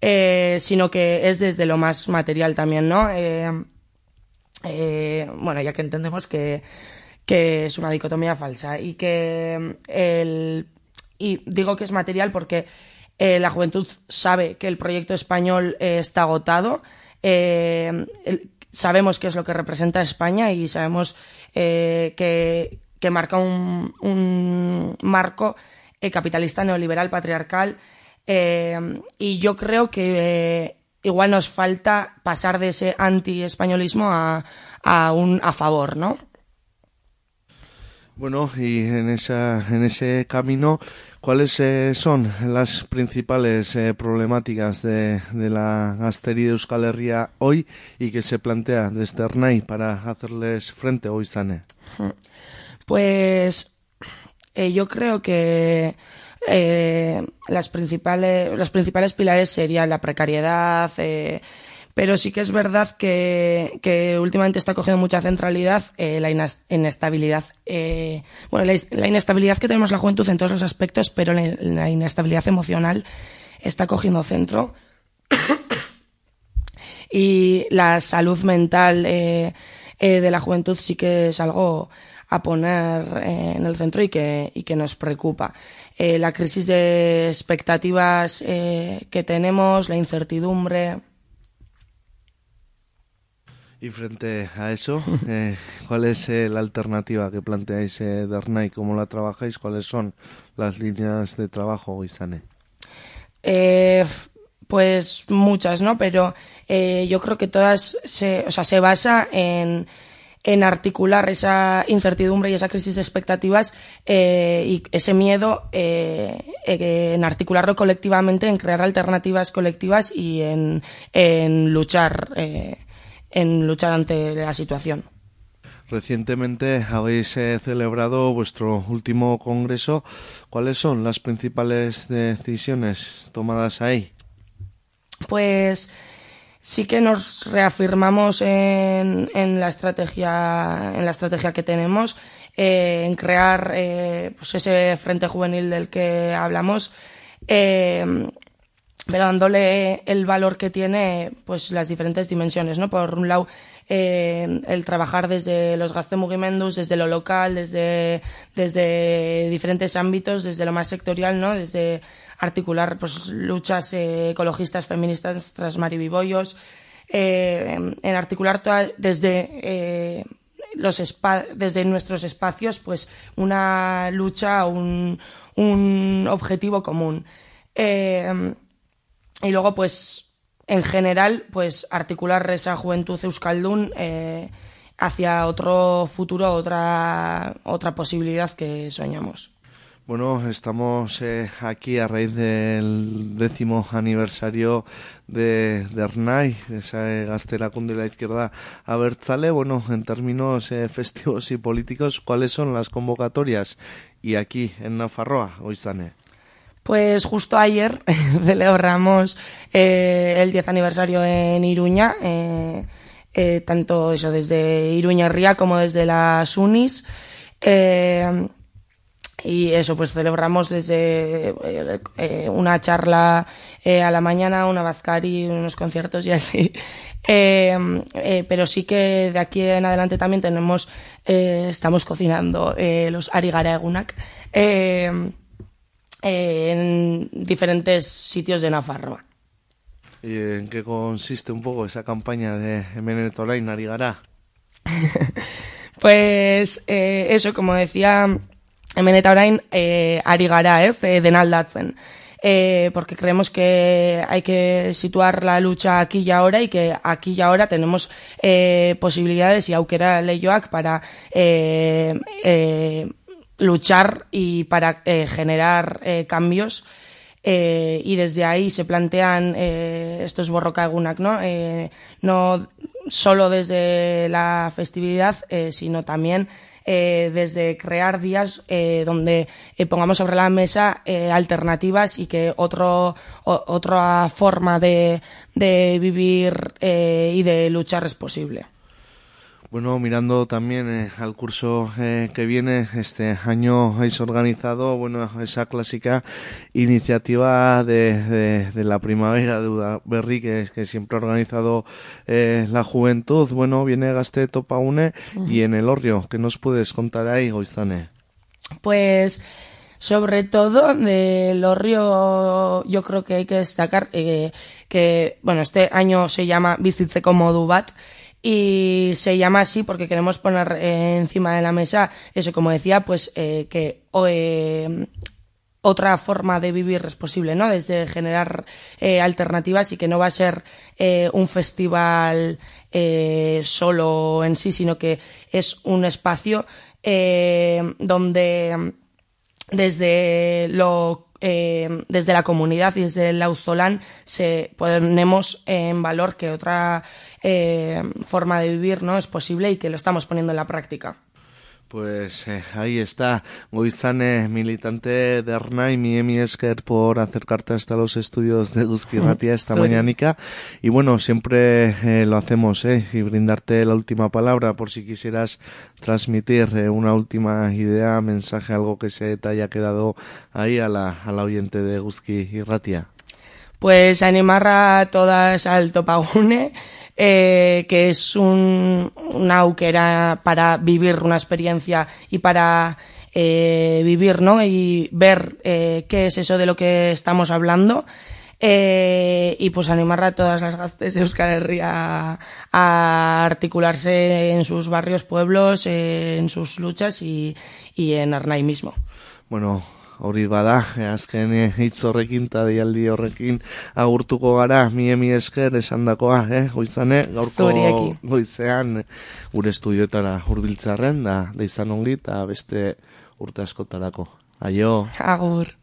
eh, sino que es desde lo más material también, ¿no? Bueno, ya que entendemos que, que es una dicotomía falsa y que el y digo que es material porque eh, la juventud sabe que el proyecto español eh, está agotado, eh, sabemos qué es lo que representa España y sabemos que, que marca un, un marco capitalista neoliberal patriarcal y yo creo que igual nos falta pasar de ese anti-españolismo a, a un a favor, ¿no? Bueno, y en, esa, en ese camino, ¿cuáles eh, son las principales eh, problemáticas de, de la Gasteri de Euskal hoy y que se plantea desde Ernai para hacerles frente hoy, Zane? <laughs> Pues eh, yo creo que eh, las principales, los principales pilares serían la precariedad, eh, pero sí que es verdad que, que últimamente está cogiendo mucha centralidad eh, la inestabilidad. eh, bueno, la, inestabilidad que tenemos la juventud en todos los aspectos, pero la, inestabilidad emocional está cogiendo centro <coughs> y la salud mental eh, de la juventud sí que es algo a poner en el centro y que, y que nos preocupa. La crisis de expectativas que tenemos, la incertidumbre. Y frente a eso, eh, ¿cuál es eh, la alternativa que planteáis eh, de Ernai? ¿Cómo la trabajáis? ¿Cuáles son las líneas de trabajo, Izane? Eh, pues muchas, ¿no? Pero eh, yo creo que todas se, o sea, se basa en, en articular esa incertidumbre y esa crisis de expectativas y ese miedo en articularlo colectivamente, en crear alternativas colectivas y en, en luchar en luchar ante la situación. Recientemente habéis eh, celebrado vuestro último congreso. ¿Cuáles son las principales decisiones tomadas ahí? Pues sí que nos reafirmamos en, en la estrategia en la estrategia que tenemos eh, en crear eh, pues ese frente juvenil del que hablamos eh, pero dándole el valor que tiene pues las diferentes dimensiones no por un lado eh, el trabajar desde los gaztemugimendus, desde lo local, desde, desde diferentes ámbitos, desde lo más sectorial, ¿no? Desde articular pues, luchas eh, ecologistas, feministas, tras maribibollos, eh, en, articular toda, desde eh, los desde nuestros espacios pues una lucha, un, un objetivo común. Eh, y luego, pues, en general, pues articular esa juventud euskaldun eh, hacia otro futuro, otra, otra posibilidad que soñamos. Bueno, estamos eh, aquí a raíz del décimo aniversario de, de Ernai, de esa eh, de la izquierda abertzale. Bueno, en términos eh, festivos y políticos, ¿cuáles son las convocatorias? Y aquí, en Nafarroa, Oizane. Pues justo ayer <laughs> celebramos eh, el 10 aniversario en Iruña, eh, eh, tanto eso desde Iruña Ría como desde las Unis. Eh, y eso, pues celebramos desde eh, eh, una charla a la mañana, una bazcari, unos conciertos y así. <laughs> Pero sí que de aquí en adelante también tenemos, estamos cocinando los arigara egunak en diferentes sitios de Nafarroa. ¿Y en qué consiste un poco esa campaña de Emenet Orain Arigara? <laughs> Pues eh, eso, como decía Emeneta orain, eh, ari gara, ez, eh, denaldatzen. Eh, porque creemos que hay que situar la lucha aquí y ahora y que aquí y ahora tenemos eh, posibilidades y aukera leioak para eh, eh, luchar y para eh, generar eh, cambios eh, y desde ahí se plantean estos borrocagunak, ¿no? No solo desde la festividad, sino también desde crear días donde pongamos sobre la mesa alternativas y que otro, otra forma de, de vivir y de luchar es posible. Bueno, mirando también eh, al curso eh, que viene, este año habéis organizado, bueno, esa clásica iniciativa de, de, de la primavera de Udaberri que, que siempre ha organizado eh, la juventud. Bueno, viene Gaste Topaune y en el Orrio. ¿Qué nos puedes contar ahí, Goizane? Pues sobre todo del Orrio yo creo que hay que destacar eh, que bueno este año se llama Bizitzeko Modu Bat y se llama así porque queremos poner encima de la mesa eso como decía pues eh, que eh, otra forma de vivir es posible, ¿no? Desde generar eh, alternativas y que no va a ser un festival solo en sí, sino que es un espacio donde desde lo eh, desde la comunidad y desde el Auzolán se ponemos en valor que otra eh, forma de vivir no es posible y que lo estamos poniendo en la práctica. Pues eh, ahí está, Goizane, militante de Arnai, mi Emi Esker por acercarte hasta los estudios de Guzquirratia <laughs> esta mañanica. Y bueno, siempre eh, lo hacemos, eh, y brindarte la última palabra por si quisieras transmitir eh, una última idea, mensaje, algo que se te haya quedado ahí a la, a la oyente de Guzquirratia. Pues animar a todas al Topagune, eh, que es un, una auquera para vivir una experiencia y para eh, vivir, ¿no? Y ver eh, qué es eso de lo que estamos hablando. Eh, y pues animar a todas las gaztes de Euskal a articularse en sus barrios, pueblos, en sus luchas y, y en Arnai mismo. Bueno, hori bada, azken eh, hitz horrekin eta deialdi horrekin agurtuko gara, mi emi esker esandakoa, eh, goizane, gaurko Zurieki. goizean gure estudioetara hurbiltzarren, da, da izan ongi, eta beste urte askotarako. Aio. Agur.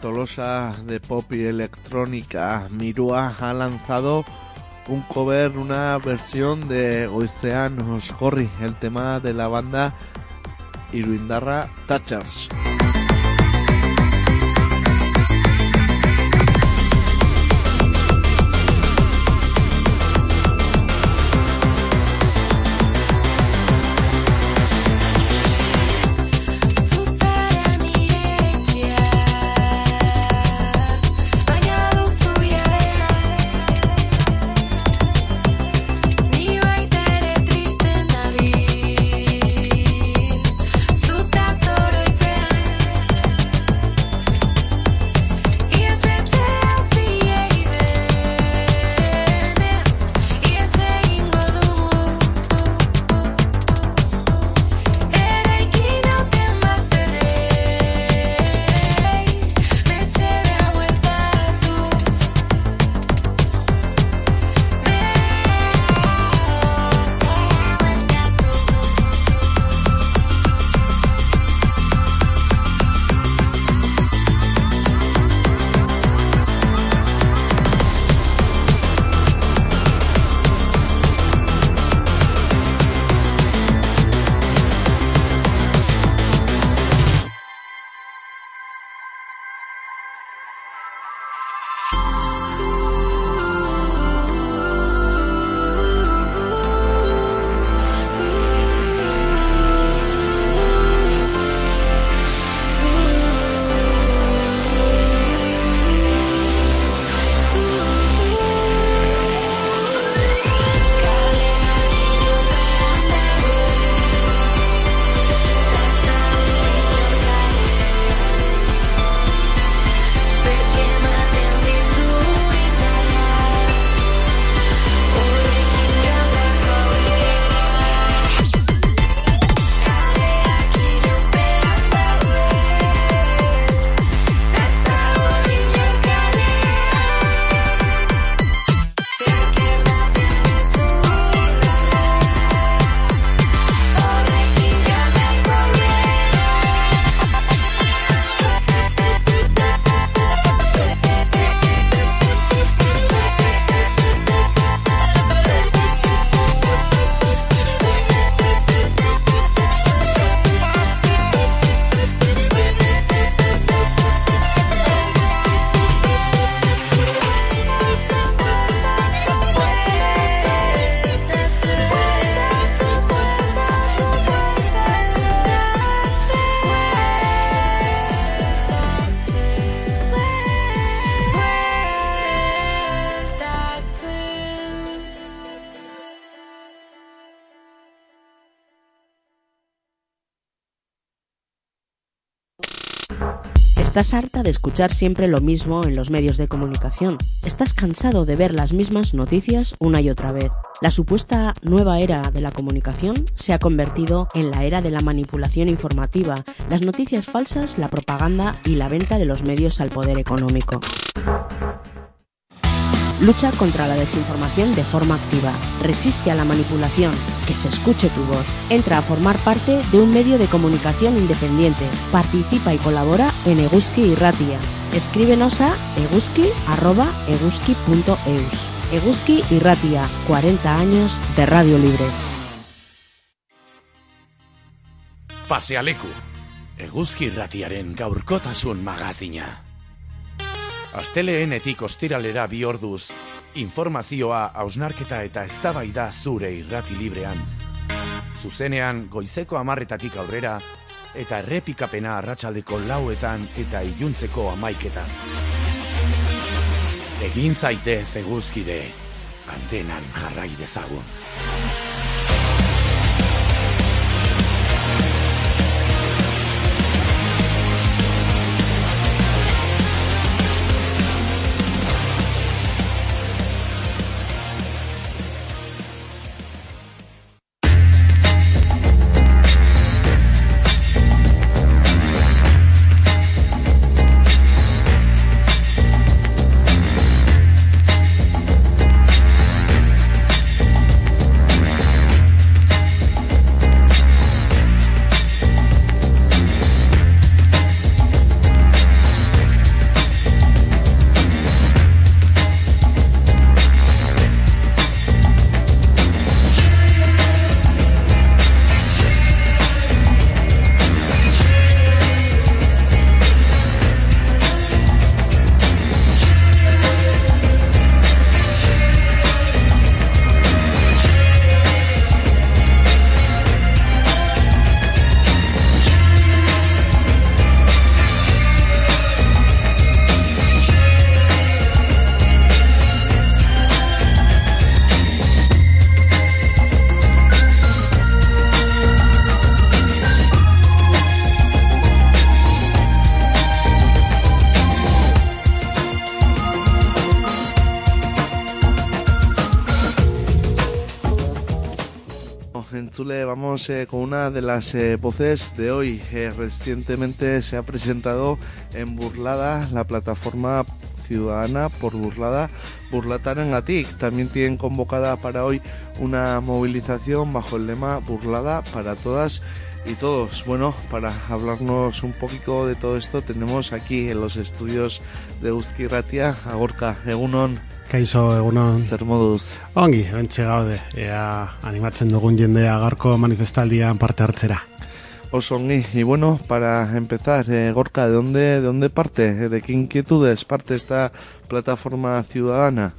Tolosa de pop y electrónica Mirua ha lanzado un cover, una versión de Goizean Osgorri, el tema de la banda Iruindarra Touchers. ¿Estás harta de escuchar siempre lo mismo en los medios de comunicación? ¿Estás cansado de ver las mismas noticias una y otra vez? La supuesta nueva era de la comunicación se ha convertido en la era de la manipulación informativa, las noticias falsas, la propaganda y la venta de los medios al poder económico. Lucha contra la desinformación de forma activa. Resiste a la manipulación. Que se escuche tu voz. Entra a formar parte de un medio de comunicación independiente. Participa y colabora en Eguski y Ratia. Escríbenos a eguski.eguski.eus. Eguski y Ratia, 40 años de Radio Libre. Pasealeku, eguzki irratiaren gaurkotasun magazina. Asteleenetik ostiralera bi orduz, informazioa, hausnarketa eta eztabaida zure irrati librean. Zuzenean goizeko amarretatik aurrera, eta errepikapena arratsaldeko lauetan eta iluntzeko amaiketan. Egin zaitez eguzkide, antenan jarrai dezagun. Eh, con una de las eh, voces de hoy. Recientemente se ha presentado en Burlada la plataforma ciudadana por Burlada, Burlatarangatik. También tienen convocada para hoy una movilización bajo el lema Burlada para todas y todos. Bueno, para hablarnos un poquito de todo esto tenemos aquí en los estudios de Uzki Ratia a Gorka Egunon, Kaixo egunon zer moduz. ongi, ontxe gaude, ea animatzen dugun jendea gaurko manifestaldian parte hartzera. Osongi, y bueno, para empezar, eh, Gorka, ¿de dónde, ¿de dónde parte? ¿De qué inquietudes parte esta plataforma ciudadana?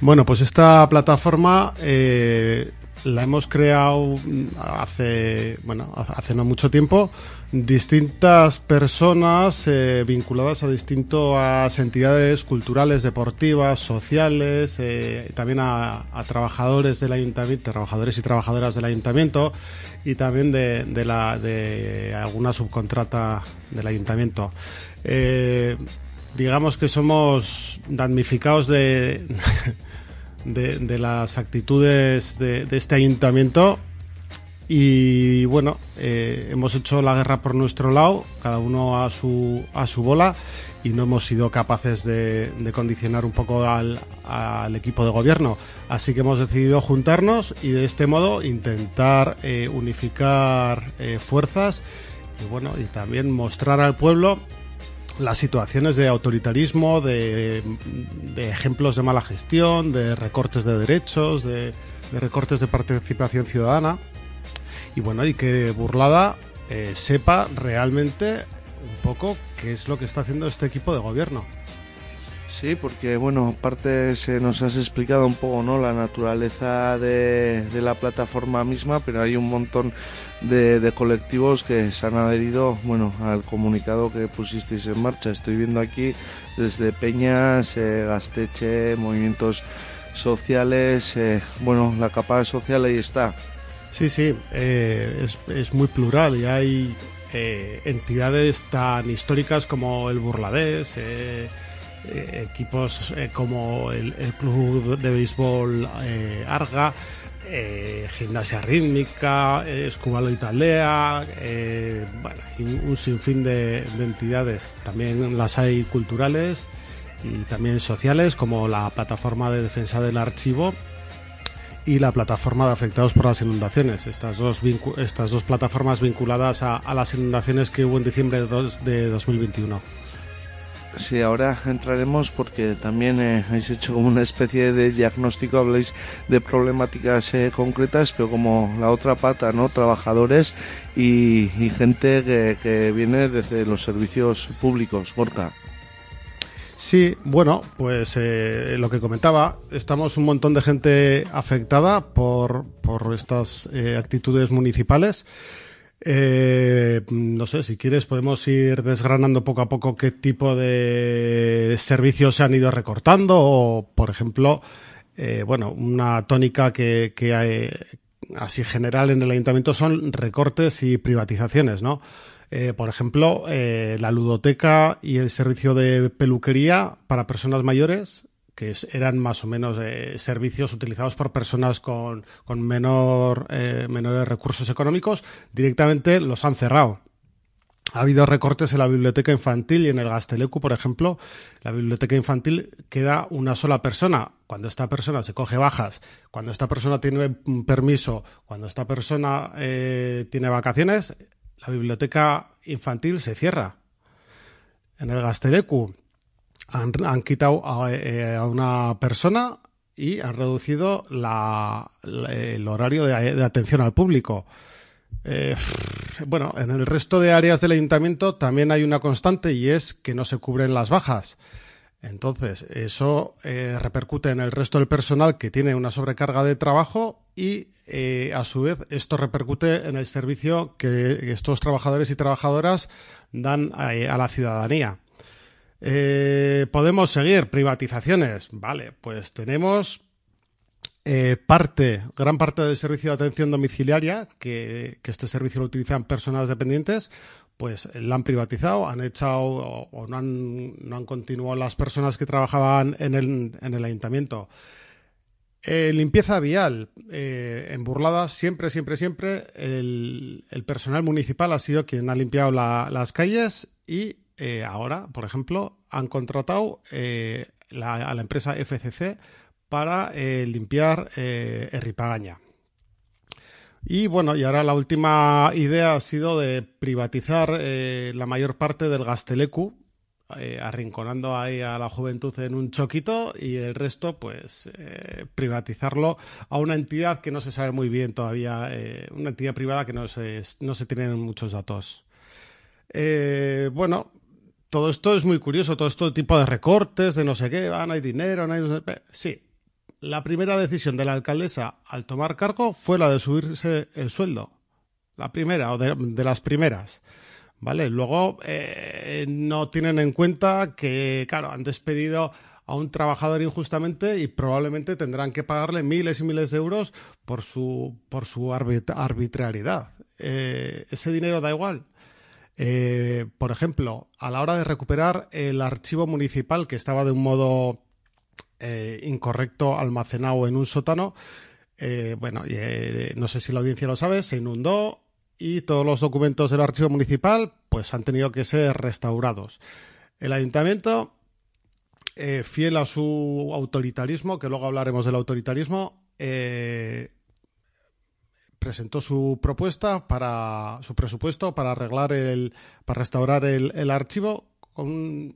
Bueno, pues esta plataforma eh, la hemos creado mm, hace, bueno, hace no mucho tiempo. Distintas personas eh, vinculadas a distintas entidades culturales, deportivas, sociales, eh, también a, trabajadores del ayuntamiento, trabajadores y trabajadoras del ayuntamiento y también de, de la, de alguna subcontrata del ayuntamiento. Eh, digamos que somos damnificados de, <laughs> de, las actitudes de, de este ayuntamiento y bueno, eh, hemos hecho la guerra por nuestro lado, cada uno a su, a su bola y no hemos sido capaces de, de condicionar un poco al, al equipo de gobierno. Así que hemos decidido juntarnos y de este modo intentar eh, unificar eh, fuerzas y bueno, y también mostrar al pueblo las situaciones de autoritarismo, de, ejemplos de mala gestión, de recortes de derechos, de, de recortes de participación ciudadana. Y bueno, y que Burlada eh, sepa realmente un poco qué es lo que está haciendo este equipo de gobierno. Sí, porque bueno, aparte se nos has explicado un poco, ¿no? La naturaleza de, la plataforma misma, pero hay un montón de, de colectivos que se han adherido, bueno, al comunicado que pusisteis en marcha. Estoy viendo aquí desde Peñas, eh, Gasteche, movimientos sociales, eh, bueno, la capa social ahí está. Sí, sí, eh, es, es muy plural y hay eh, entidades tan históricas como el Burladés, eh, equipos eh, como el, Club de Béisbol eh, Arga, Gimnasia Rítmica, Escubalo bueno, y un, sinfín de, de entidades. También las hay culturales y también sociales, como la Plataforma de Defensa del Archivo y la plataforma de afectados por las inundaciones. Estas dos, estas dos plataformas vinculadas a, a las inundaciones que hubo en diciembre de, dos- de 2021. Sí, ahora entraremos porque también eh, habéis hecho como una especie de diagnóstico, habláis de problemáticas eh, concretas, pero como la otra pata, ¿no? Trabajadores y, gente que, que viene desde los servicios públicos, Gorka. Sí, bueno, pues eh, lo que comentaba, estamos un montón de gente afectada por, por estas eh, actitudes municipales. Eh, no sé, si quieres podemos ir desgranando poco a poco qué tipo de servicios se han ido recortando o, por ejemplo, eh, bueno, una tónica que, que hay, así general en el ayuntamiento son recortes y privatizaciones, ¿no? Eh, por ejemplo, eh, la ludoteca y el servicio de peluquería para personas mayores, que eran más o menos eh, servicios utilizados por personas con, con menor, eh, menores recursos económicos, directamente los han cerrado. Ha habido recortes en la biblioteca infantil y en el Gastelecu, por ejemplo. La biblioteca infantil queda una sola persona. Cuando esta persona se coge bajas, cuando esta persona tiene permiso, cuando esta persona eh, tiene vacaciones, la biblioteca infantil se cierra. En el Gastelecu han, han quitado a, eh, a una persona y han reducido el horario de, atención al público. Eh, bueno, en el resto de áreas del ayuntamiento también hay una constante y es que no se cubren las bajas. Entonces, eso eh, repercute en el resto del personal que tiene una sobrecarga de trabajo y, a su vez, esto repercute en el servicio que estos trabajadores y trabajadoras dan a la ciudadanía. Eh, podemos seguir privatizaciones. Vale, pues tenemos eh, parte, gran parte del servicio de atención domiciliaria, que, este servicio lo utilizan personas dependientes, pues la han privatizado, han echado o, no, han, continuado las personas que trabajaban en el, en el ayuntamiento. Eh, limpieza vial. Eh, en Burlada siempre, siempre, siempre el, personal municipal ha sido quien ha limpiado la- las calles y eh, ahora, por ejemplo, han contratado eh, a la empresa FCC para eh, limpiar eh, Erripagaña. Y bueno, y ahora la última idea ha sido de privatizar la mayor parte del Gastelecu, arrinconando ahí a la juventud en un choquito y el resto, pues, privatizarlo a una entidad que no se sabe muy bien todavía, una entidad privada que no se, no se tienen muchos datos. Bueno, todo esto es muy curioso, todo este tipo de recortes, de no sé qué, ah, no hay dinero, no hay... Sí, la primera decisión de la alcaldesa al tomar cargo fue la de subirse el sueldo. La primera, o de, las primeras. ¿Vale? Luego eh, no tienen en cuenta que, claro, han despedido a un trabajador injustamente y probablemente tendrán que pagarle miles y miles de euros por su, por su arbit- arbitrariedad. Eh, ese dinero da igual. Eh, por ejemplo, a la hora de recuperar el archivo municipal que estaba de un modo eh, incorrecto almacenado en un sótano, eh, bueno, no sé si la audiencia lo sabe, se inundó y todos los documentos del archivo municipal pues han tenido que ser restaurados. El ayuntamiento, fiel a su autoritarismo, que luego hablaremos del autoritarismo, eh, presentó su propuesta para su presupuesto para arreglar el para restaurar el, el archivo con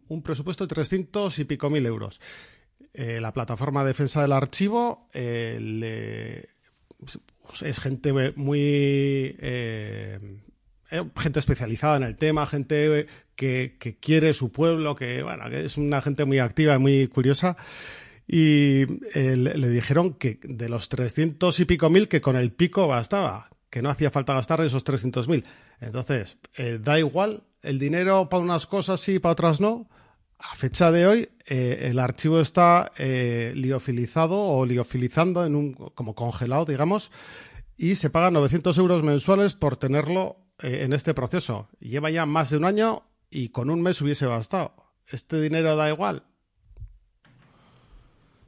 un, presupuesto de 300 y pico mil euros. Eh, la plataforma de defensa del archivo eh, le- es gente muy eh, eh, gente especializada en el tema, gente que, que quiere su pueblo, que bueno, que es una gente muy activa y muy curiosa. Y eh, le, dijeron que de los 300 y pico mil, que con el pico bastaba, que no hacía falta gastar esos 300 mil. Entonces, eh, da igual, el dinero para unas cosas sí, para otras no. A fecha de hoy, eh, el archivo está liofilizado o liofilizando en un, como congelado, digamos, y se pagan 900 euros mensuales por tenerlo en este proceso. Lleva ya más de un año y con un mes hubiese bastado. ¿Este dinero da igual?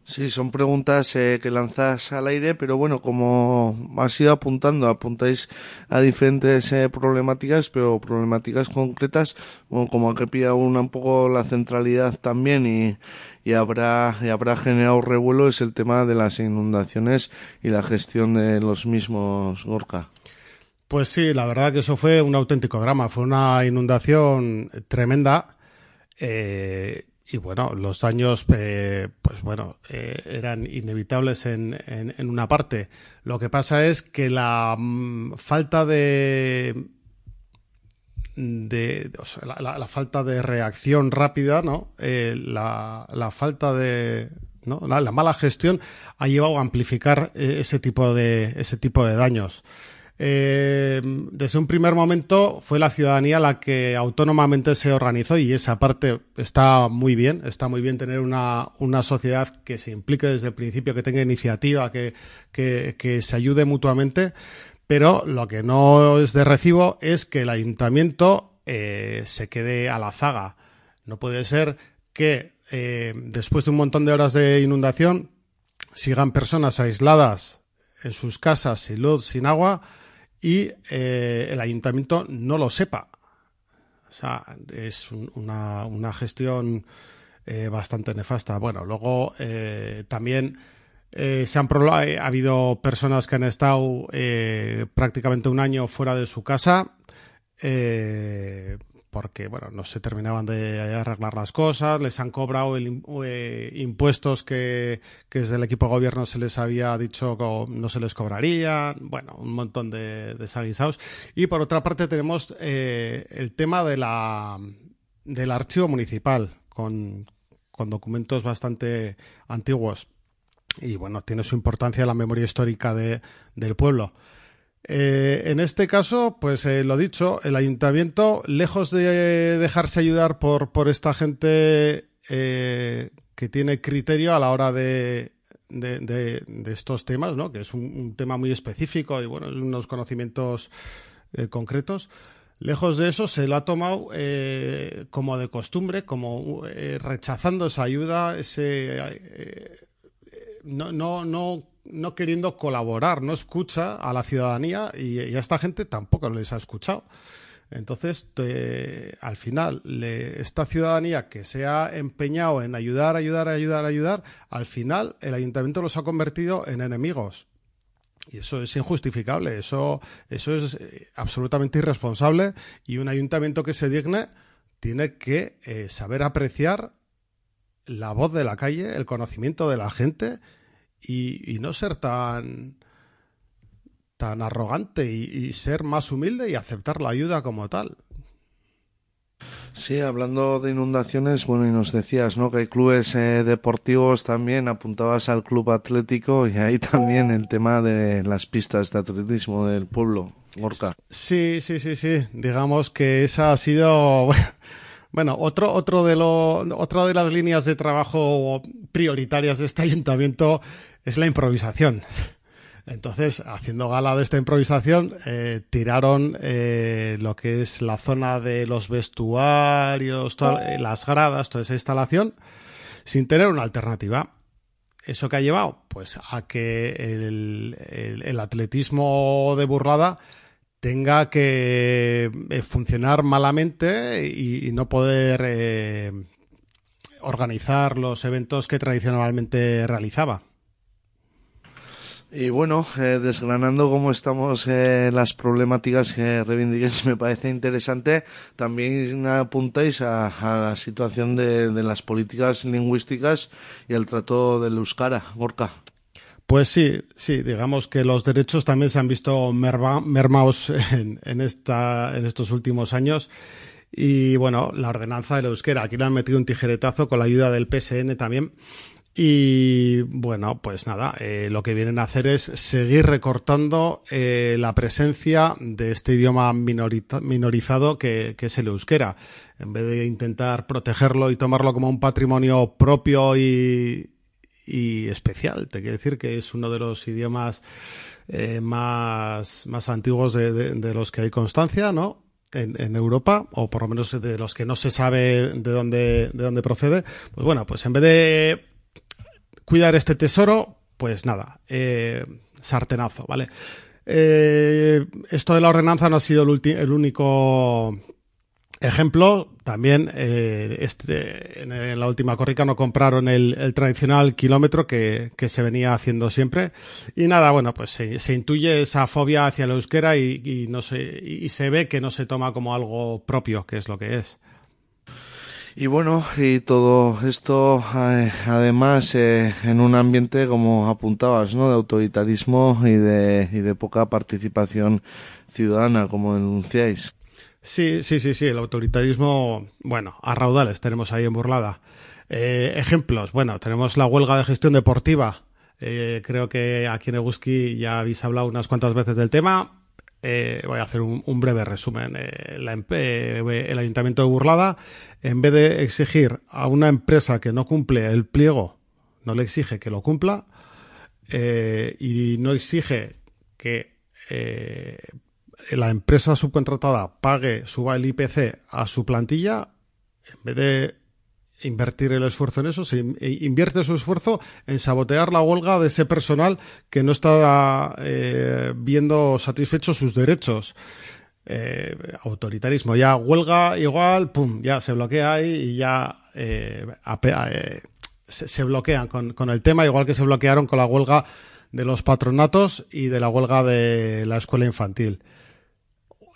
Sí, son preguntas eh, que lanzas al aire, pero bueno, como has ido apuntando, apuntáis a diferentes eh, problemáticas, pero problemáticas concretas, bueno, como que pilla una un poco la centralidad también y, y habrá y habrá generado revuelo es el tema de las inundaciones y la gestión de los mismos, Gorka. Pues sí, la verdad que eso fue un auténtico drama. Fue una inundación tremenda. eh, y bueno, los daños, eh, pues bueno, eh, eran inevitables en, en, una parte. Lo que pasa es que la mm, falta de de o sea, la, falta de reacción rápida, ¿no? Eh, la, la falta de ¿no? la mala gestión ha llevado a amplificar eh, ese tipo de ese tipo de daños. Eh, desde un primer momento fue la ciudadanía la que autónomamente se organizó y esa parte está muy bien, está muy bien tener una, una sociedad que se implique desde el principio, que tenga iniciativa, que, que, se ayude mutuamente, pero lo que no es de recibo es que el ayuntamiento eh, se quede a la zaga. No puede ser que eh, después de un montón de horas de inundación sigan personas aisladas en sus casas sin luz, sin agua y eh, el ayuntamiento no lo sepa. O sea, es un- una, una gestión eh, bastante nefasta. Bueno, luego eh, también se han ha habido personas que han estado prácticamente un año fuera de su casa porque bueno no se terminaban de arreglar las cosas, les han cobrado el, eh, impuestos que, que desde el equipo de gobierno se les había dicho que no se les cobraría, bueno, un montón de desaguisados. Y por otra parte tenemos eh, el tema de la del archivo municipal con, con documentos bastante antiguos y bueno, tiene su importancia la memoria histórica de, del pueblo. Eh, en este caso, pues eh, lo dicho, el ayuntamiento, lejos de dejarse ayudar por, por esta gente eh, que tiene criterio a la hora de, de, estos temas, ¿no? que es un, un tema muy específico y bueno, unos conocimientos concretos. Lejos de eso, se lo ha tomado como de costumbre, como rechazando esa ayuda, ese no, no, no, no queriendo colaborar, no escucha a la ciudadanía y, a esta gente tampoco les ha escuchado. Entonces, al final, esta ciudadanía que se ha empeñado en ayudar, ayudar, ayudar, ayudar, al final el ayuntamiento los ha convertido en enemigos. Y eso es injustificable, eso, eso es eh, absolutamente irresponsable y un ayuntamiento que se digne tiene que eh, saber apreciar la voz de la calle, el conocimiento de la gente y, y no ser tan tan arrogante y, y ser más humilde y aceptar la ayuda como tal. Sí, hablando de inundaciones, bueno, y nos decías, ¿no? Que hay clubes eh, deportivos también, apuntabas al club atlético y ahí también el tema de las pistas de atletismo del pueblo, Gorka. Sí, sí, sí, sí. Digamos que esa ha sido <laughs> bueno, otro otro de lo otra de las líneas de trabajo prioritarias de este ayuntamiento es la improvisación. Entonces, haciendo gala de esta improvisación, eh, tiraron eh, lo que es la zona de los vestuarios, eh, las gradas, toda esa instalación, sin tener una alternativa. ¿Eso que ha llevado? Pues a que el, el- el atletismo de burlada tenga que eh, funcionar malamente y, no poder eh, organizar los eventos que tradicionalmente realizaba. Y bueno, eh, desgranando cómo estamos las problemáticas que reivindiquéis <laughs> me parece interesante. También apuntáis a, a la situación de, de las políticas lingüísticas y el trato del euskara, Gorka. Pues sí, sí, digamos que los derechos también se han visto merma- mermados <laughs> en, en, esta, en estos últimos años. Y bueno, la ordenanza del euskera, aquí le han metido un tijeretazo con la ayuda del PSN también. Y bueno, pues nada, eh, lo que vienen a hacer es seguir recortando eh, la presencia de este idioma minorizado que, que es el euskera. En vez de intentar protegerlo y tomarlo como un patrimonio propio y, y especial. Te quiero decir que es uno de los idiomas eh, más, más antiguos de, los que hay constancia, ¿no? En, Europa, o por lo menos de los que no se sabe de dónde, de dónde procede. Pues bueno, pues en vez de cuidar este tesoro, pues nada, eh, sartenazo, ¿vale? Eh, esto de la ordenanza no ha sido el, el único ejemplo. También eh, este, en, la última corrica no compraron el, tradicional kilómetro que, se venía haciendo siempre. Y nada, bueno, pues se, se intuye esa fobia hacia el euskera y, y no se, y se ve que no se toma como algo propio, que es lo que es. Y bueno, y todo esto eh, además eh, en un ambiente, como apuntabas, ¿no? de autoritarismo y de, y de poca participación ciudadana, como denunciáis. Sí, sí, sí, sí, el autoritarismo, bueno, a raudales tenemos ahí en Burlada. Eh, ejemplos, bueno, tenemos la huelga de gestión deportiva. Eh, creo que aquí en Eguski ya habéis hablado unas cuantas veces del tema. Eh, voy a hacer un, breve resumen. El Ayuntamiento de Burlada, en vez de exigir a una empresa que no cumple el pliego, no le exige que lo cumpla y no exige que la empresa subcontratada pague, suba el IPC a su plantilla, en vez de invertir el esfuerzo en eso, se in- e- invierte su esfuerzo en sabotear la huelga de ese personal que no está eh, viendo satisfechos sus derechos. Eh, autoritarismo, ya huelga igual, pum, ya se bloquea ahí y ya eh, eh, se, bloquean con el tema, igual que se bloquearon con la huelga de los patronatos y de la huelga de la escuela infantil.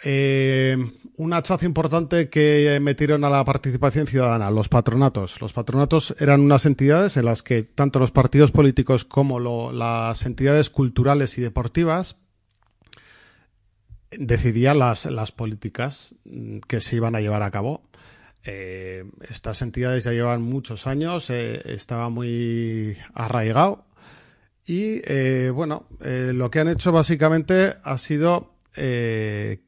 Eh, un hachazo importante que metieron a la participación ciudadana, los patronatos. Los patronatos eran unas entidades en las que tanto los partidos políticos como las entidades culturales y deportivas decidían las, políticas mm, que se iban a llevar a cabo. Eh, estas entidades ya llevan muchos años, eh, estaba muy arraigado y eh, bueno, eh, lo que han hecho básicamente ha sido eh,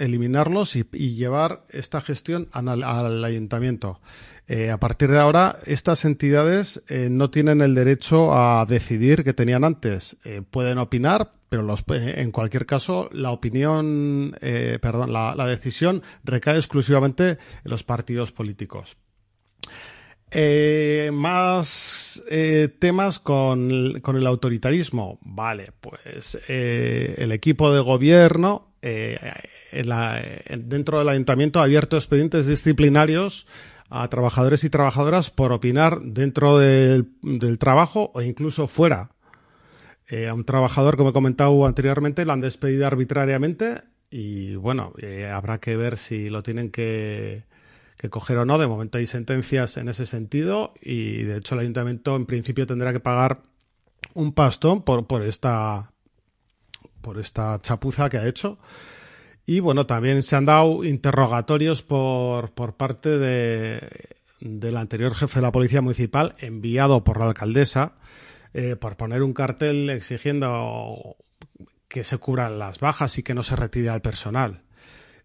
eliminarlos y, llevar esta gestión al, ayuntamiento. Eh, a partir de ahora, estas entidades eh, no tienen el derecho a decidir que tenían antes. Eh, pueden opinar, pero en cualquier caso, la opinión, perdón, la, decisión recae exclusivamente en los partidos políticos. Más temas con, con el autoritarismo. Vale, pues el equipo de gobierno eh, dentro del ayuntamiento ha abierto expedientes disciplinarios a trabajadores y trabajadoras por opinar dentro del, del trabajo o incluso fuera. Eh, a un trabajador, como he comentado anteriormente, lo han despedido arbitrariamente y bueno, eh, habrá que ver si lo tienen que, que coger o no. De momento hay sentencias en ese sentido y de hecho el ayuntamiento en principio tendrá que pagar un pastón por, por esta por esta chapuza que ha hecho. Y bueno, también se han dado interrogatorios por, por parte de, del anterior jefe de la Policía Municipal, enviado por la alcaldesa, eh, por poner un cartel exigiendo que se cubran las bajas y que no se retire al personal.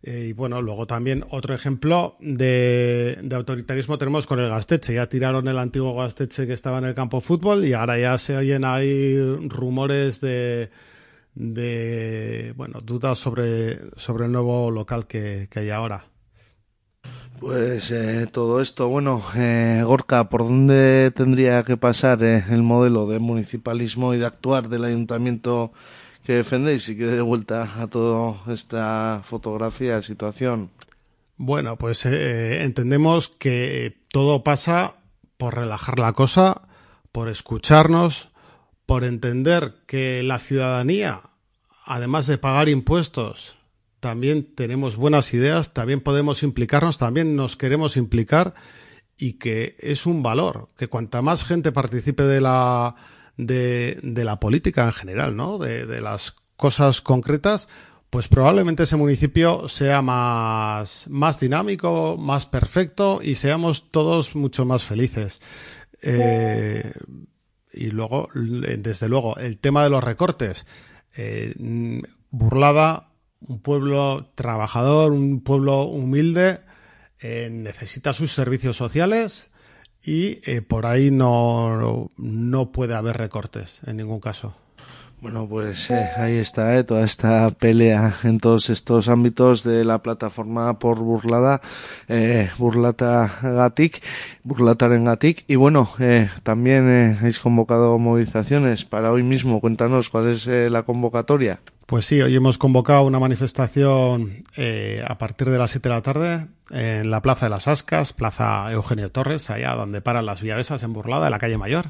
Eh, y bueno, luego también otro ejemplo de, de autoritarismo tenemos con el Gasteche. Ya tiraron el antiguo Gasteche que estaba en el campo de fútbol y ahora ya se oyen ahí rumores de, de bueno, dudas sobre, sobre el nuevo local que, que hay ahora. Pues eh, todo esto, bueno, eh, Gorka, ¿por dónde tendría que pasar eh, el modelo de municipalismo y de actuar del ayuntamiento que defendéis y que dé vuelta a toda esta fotografía, situación? Bueno, pues entendemos que todo pasa por relajar la cosa, por escucharnos, por entender que la ciudadanía, además de pagar impuestos, también tenemos buenas ideas, también podemos implicarnos, también nos queremos implicar y que es un valor, que cuanta más gente participe de la, de, de la política en general, ¿no? De, de las cosas concretas, pues probablemente ese municipio sea más, más dinámico, más perfecto y seamos todos mucho más felices. Eh, y luego, desde luego, el tema de los recortes. Eh, Burlada, un pueblo trabajador, un pueblo humilde, eh, necesita sus servicios sociales y eh, por ahí no, no puede haber recortes en ningún caso. Bueno, pues eh, ahí está, eh, toda esta pelea en todos estos ámbitos de la plataforma por burlada, eh, burlata gatik, burlataren gatik. Y bueno, eh, también eh, habéis convocado movilizaciones para hoy mismo. Cuéntanos cuál es eh, la convocatoria. Pues sí, hoy hemos convocado una manifestación eh, a partir de las 7 de la tarde en la Plaza de las Ascas, Plaza Eugenio Torres, allá donde paran las viavesas en Burlada, en la calle Mayor.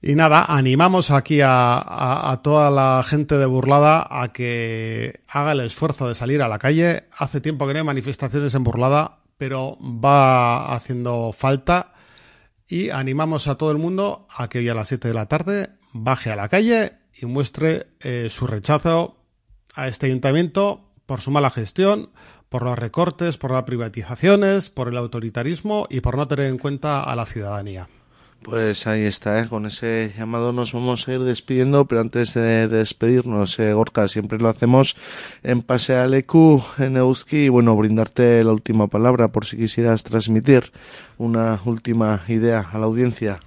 Y nada, animamos aquí a, toda la gente de Burlada a que haga el esfuerzo de salir a la calle. Hace tiempo que no hay manifestaciones en Burlada, pero va haciendo falta. Y animamos a todo el mundo a que hoy a las 7 de la tarde baje a la calle y muestre eh, su rechazo a este ayuntamiento por su mala gestión, por los recortes, por las privatizaciones, por el autoritarismo y por no tener en cuenta a la ciudadanía. Pues ahí está, ¿eh? con ese llamado nos vamos a ir despidiendo, pero antes de despedirnos, eh, Gorka, siempre lo hacemos en Pase al EQ, en Euski, y bueno, brindarte la última palabra por si quisieras transmitir una última idea a la audiencia.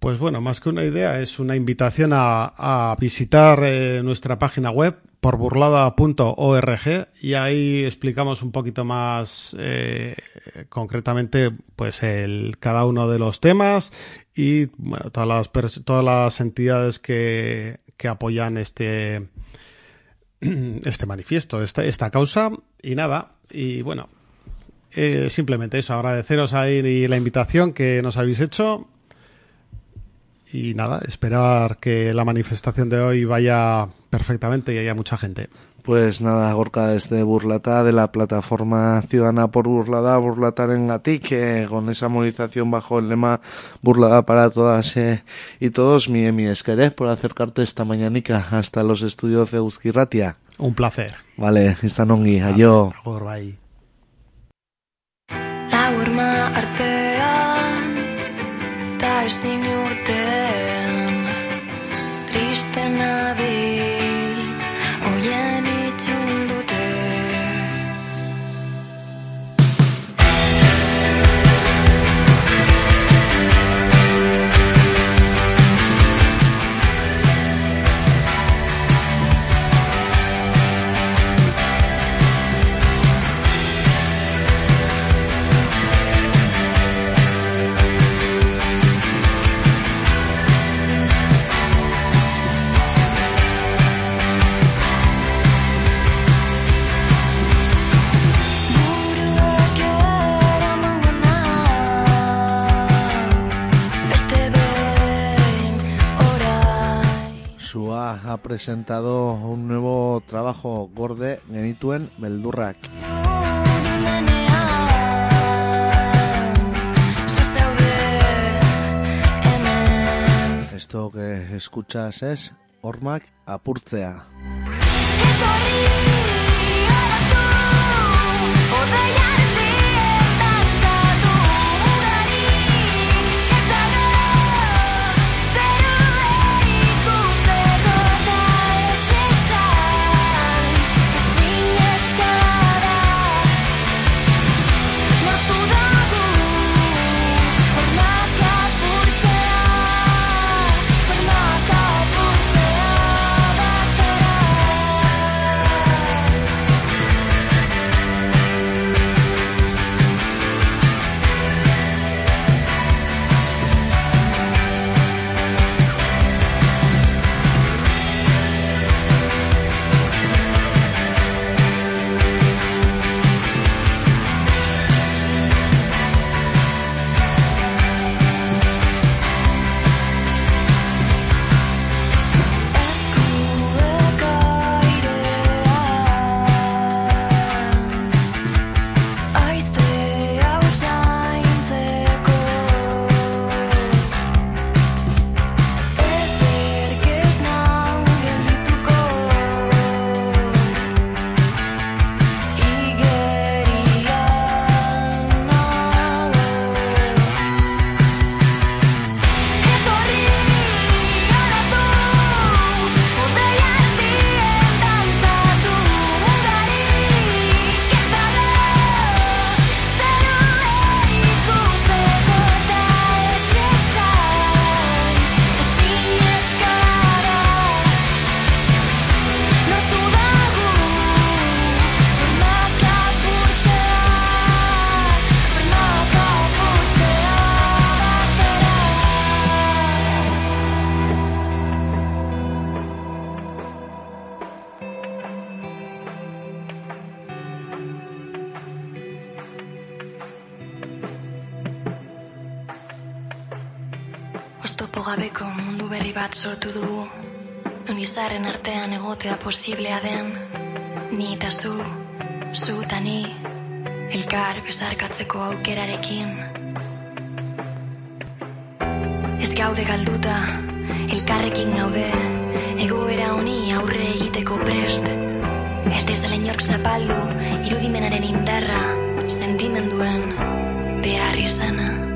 Pues bueno, más que una idea, es una invitación a, visitar eh, nuestra página web por burlada.org y ahí explicamos un poquito más eh, concretamente pues el cada uno de los temas y bueno todas las todas las entidades que, que apoyan este este manifiesto, esta, esta causa y nada y bueno eh, simplemente eso, agradeceros ahí la invitación que nos habéis hecho y nada, esperar que la manifestación de hoy vaya perfectamente y haya mucha gente. Pues nada, Gorka, desde Burlata, de la plataforma Ciudadana por Burlada, Burlatar en Gatik, que con esa movilización bajo el lema Burlada para todas eh, y todos, mi, mi esqueré por acercarte esta mañanica hasta los estudios de Euskirratia. Un placer. Vale, izan ongi, aio. Presentado un nuevo trabajo gorde genituen beldurrak. Esto que escuchas es Ormak apurtzea. Posiblea den. Ni eta zu, zu eta ni, elkar besarkatzeko aukerarekin. Ez gaude galduta, elkarrekin gaude, egoera honi aurre egiteko prest. Ez dezala inork zapaldu, irudimenaren indarra, sentimenduen behar izana.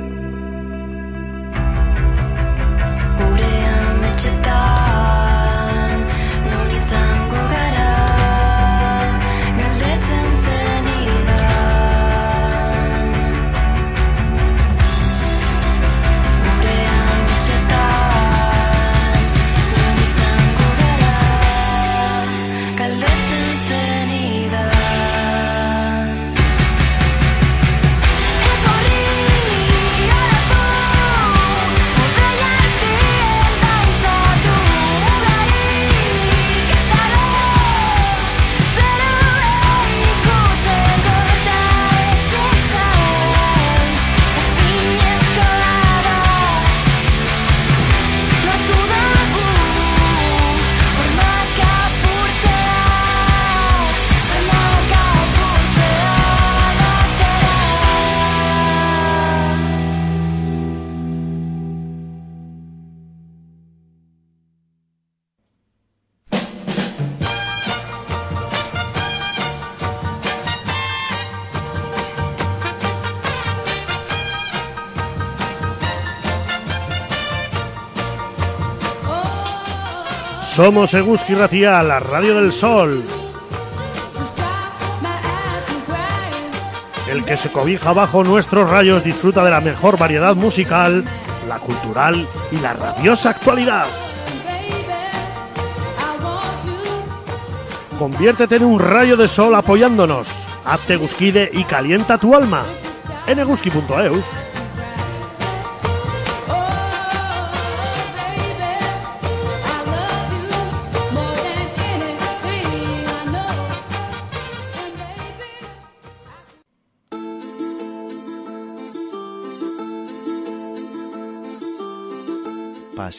Somos Eguski Ratia, la radio del sol. El que se cobija bajo nuestros rayos disfruta de la mejor variedad musical, la cultural y la rabiosa actualidad. Conviértete en un rayo de sol apoyándonos. Hazte Gusquide y calienta tu alma. En eguski.eus.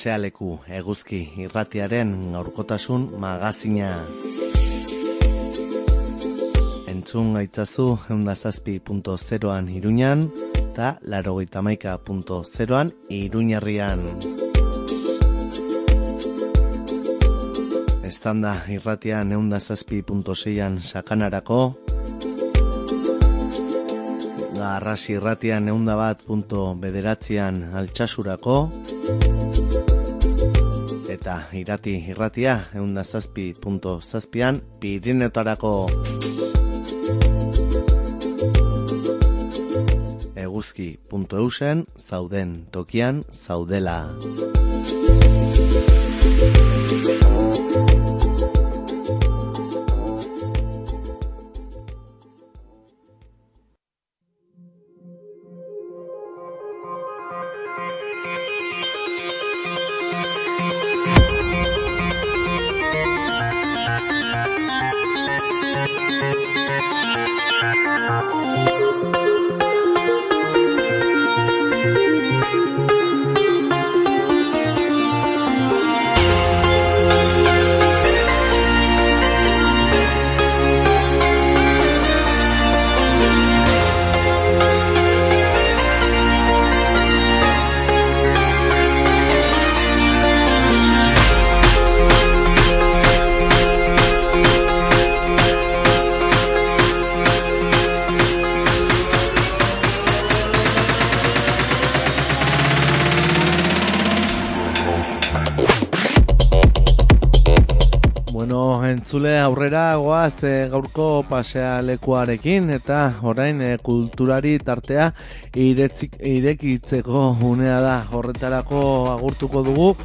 Pasealeku eguzki irratiaren gaurkotasun magazina. Entzun gaitzazu eundazazpi.zeroan iruñan eta larogeita maika.zeroan iruñarrian. Estanda irratian eundazazpi.seian sakanarako, Garrasi irratian eunda bat punto bederatzean altxasurako, eta irati irratia eunda zazpi punto zazpian pirinetarako eguzki punto eusen zauden tokian zaudela. Entzule aurrera goaz e, gaurko pasea lekuarekin eta orain e, kulturari tartea iretzik, irekitzeko unea da. Horretarako agurtuko dugu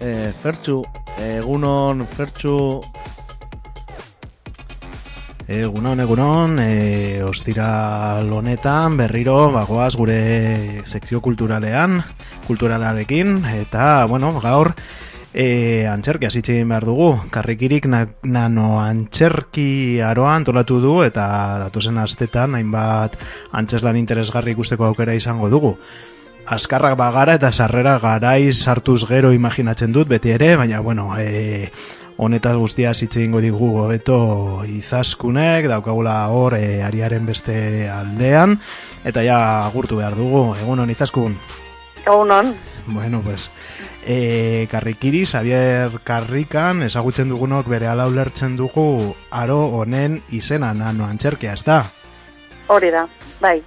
e, Fertxu, egunon Fertxu Egunon, egunon, e, ostira honetan berriro bagoaz gure sekzio kulturalean, kulturalarekin, eta, bueno, gaur e, antxerki hasitzein behar dugu. Karrikirik na, nano antxerki aroa antolatu du eta datuzen astetan hainbat antzeslan interesgarri ikusteko aukera izango dugu. askarrak bagara eta sarrera garaiz sartuz gero imaginatzen dut beti ere, baina bueno, e, honetaz guztia hitz egingo digu hobeto izaskunek, daukagula hor e, ariaren beste aldean, eta ja agurtu behar dugu, egunon izaskun. Egunon. Bueno, pues, e, karrikiri, Xavier Karrikan, ezagutzen dugunok bere ala ulertzen dugu aro honen izena nano antxerkea, ez da? Hori da, bai.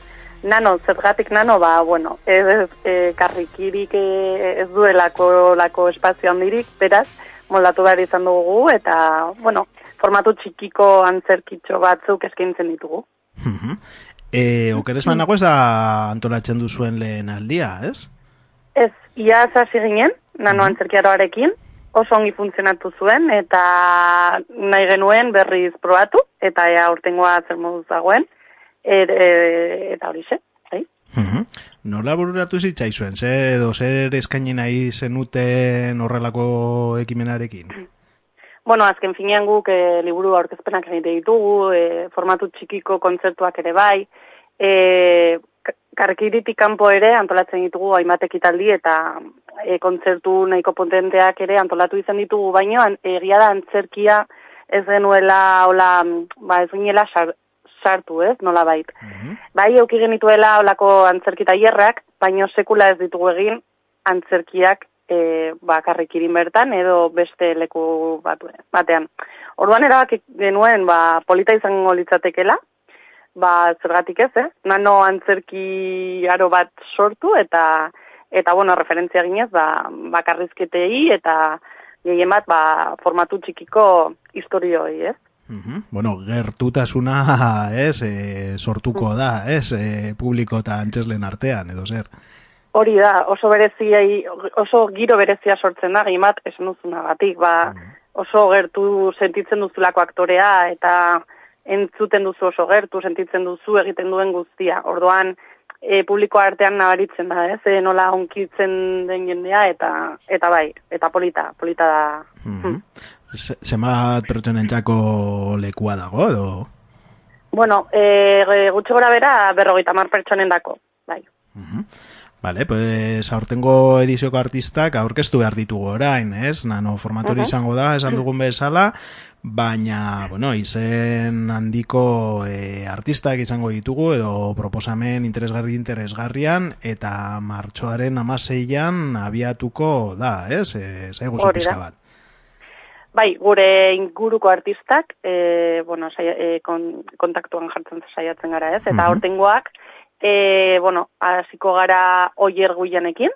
Nano, zergatik nano, ba, bueno, ez, ez e, karrikirik e, ez duelako lako espazio handirik, beraz, moldatu behar izan dugu, eta, bueno, formatu txikiko antzerkitxo batzuk eskaintzen ditugu. Mhm. E, okeres ez da antolatzen duzuen lehen aldia, ez? Ez, ia hasi ginen, nano antzerkiaroarekin, oso ongi funtzionatu zuen, eta nahi genuen berriz probatu, eta ea urtengoa zer moduz dagoen, e, e, eta hori ze, bai? Mhm. Nola bururatu zitzaizuen, ze edo zer eskaini nahi zenuten horrelako ekimenarekin? Bueno, azken finean guk e, liburu aurkezpenak egite ditugu, e, formatu txikiko kontzertuak ere bai, e, ka- karkiritik kanpo ere antolatzen ditugu hainbat ekitaldi eta e, kontzertu nahiko potenteak ere antolatu izan ditugu, baino an- egia da antzerkia ez genuela, hola, ba ez ginela sar- sartu, ez, nola bait. Bai, euki genituela olako antzerki tailerrak, baino sekula ez ditugu egin antzerkiak e, bakarrikirin bertan edo beste leku batu, batean. Orduan erabaki genuen ba, polita izango litzatekela, ba, zergatik ez, eh? Nano antzerki aro bat sortu eta eta bueno, referentzia ginez, ba, bakarrizketei eta gehien bat ba, formatu txikiko historioi, ez? Mhm. Bueno, gertutasuna, <laughs> ez, e, sortuko da, ez, e, publiko eta antzeslen artean, edo zer. Hori da, oso bereziai, oso giro berezia sortzen da, gehimat esan duzunagatik, ba, oso gertu sentitzen duzulako aktorea, eta entzuten duzu oso gertu, sentitzen duzu egiten duen guztia. Orduan, e, publiko artean nabaritzen da, ez, e, nola onkitzen den jendea, eta eta bai, eta polita, polita da. Mhm. Se- Zenbat pertsonentzako lekua dago, edo? Bueno, e, gutxi gora bera, berrogeita mar pertsonen bai. Vale, pues aurtengo edizioko artistak aurkeztu behar ditugu orain, ez? Nano formatori Mhm. izango da, esan dugun bezala, baina, bueno, izen handiko e, artistak izango ditugu, edo proposamen interesgarri interesgarrian, eta martxoaren amaseian abiatuko da, ez? E, Zaigu Hori da. pizka bat. Bai, gure inguruko artistak, e, bueno, saia, e, kon, kontaktuan jartzen saiatzen gara, ez? Eta Mhm. aurtengoak, e, bueno, hasiko gara oier guianekin,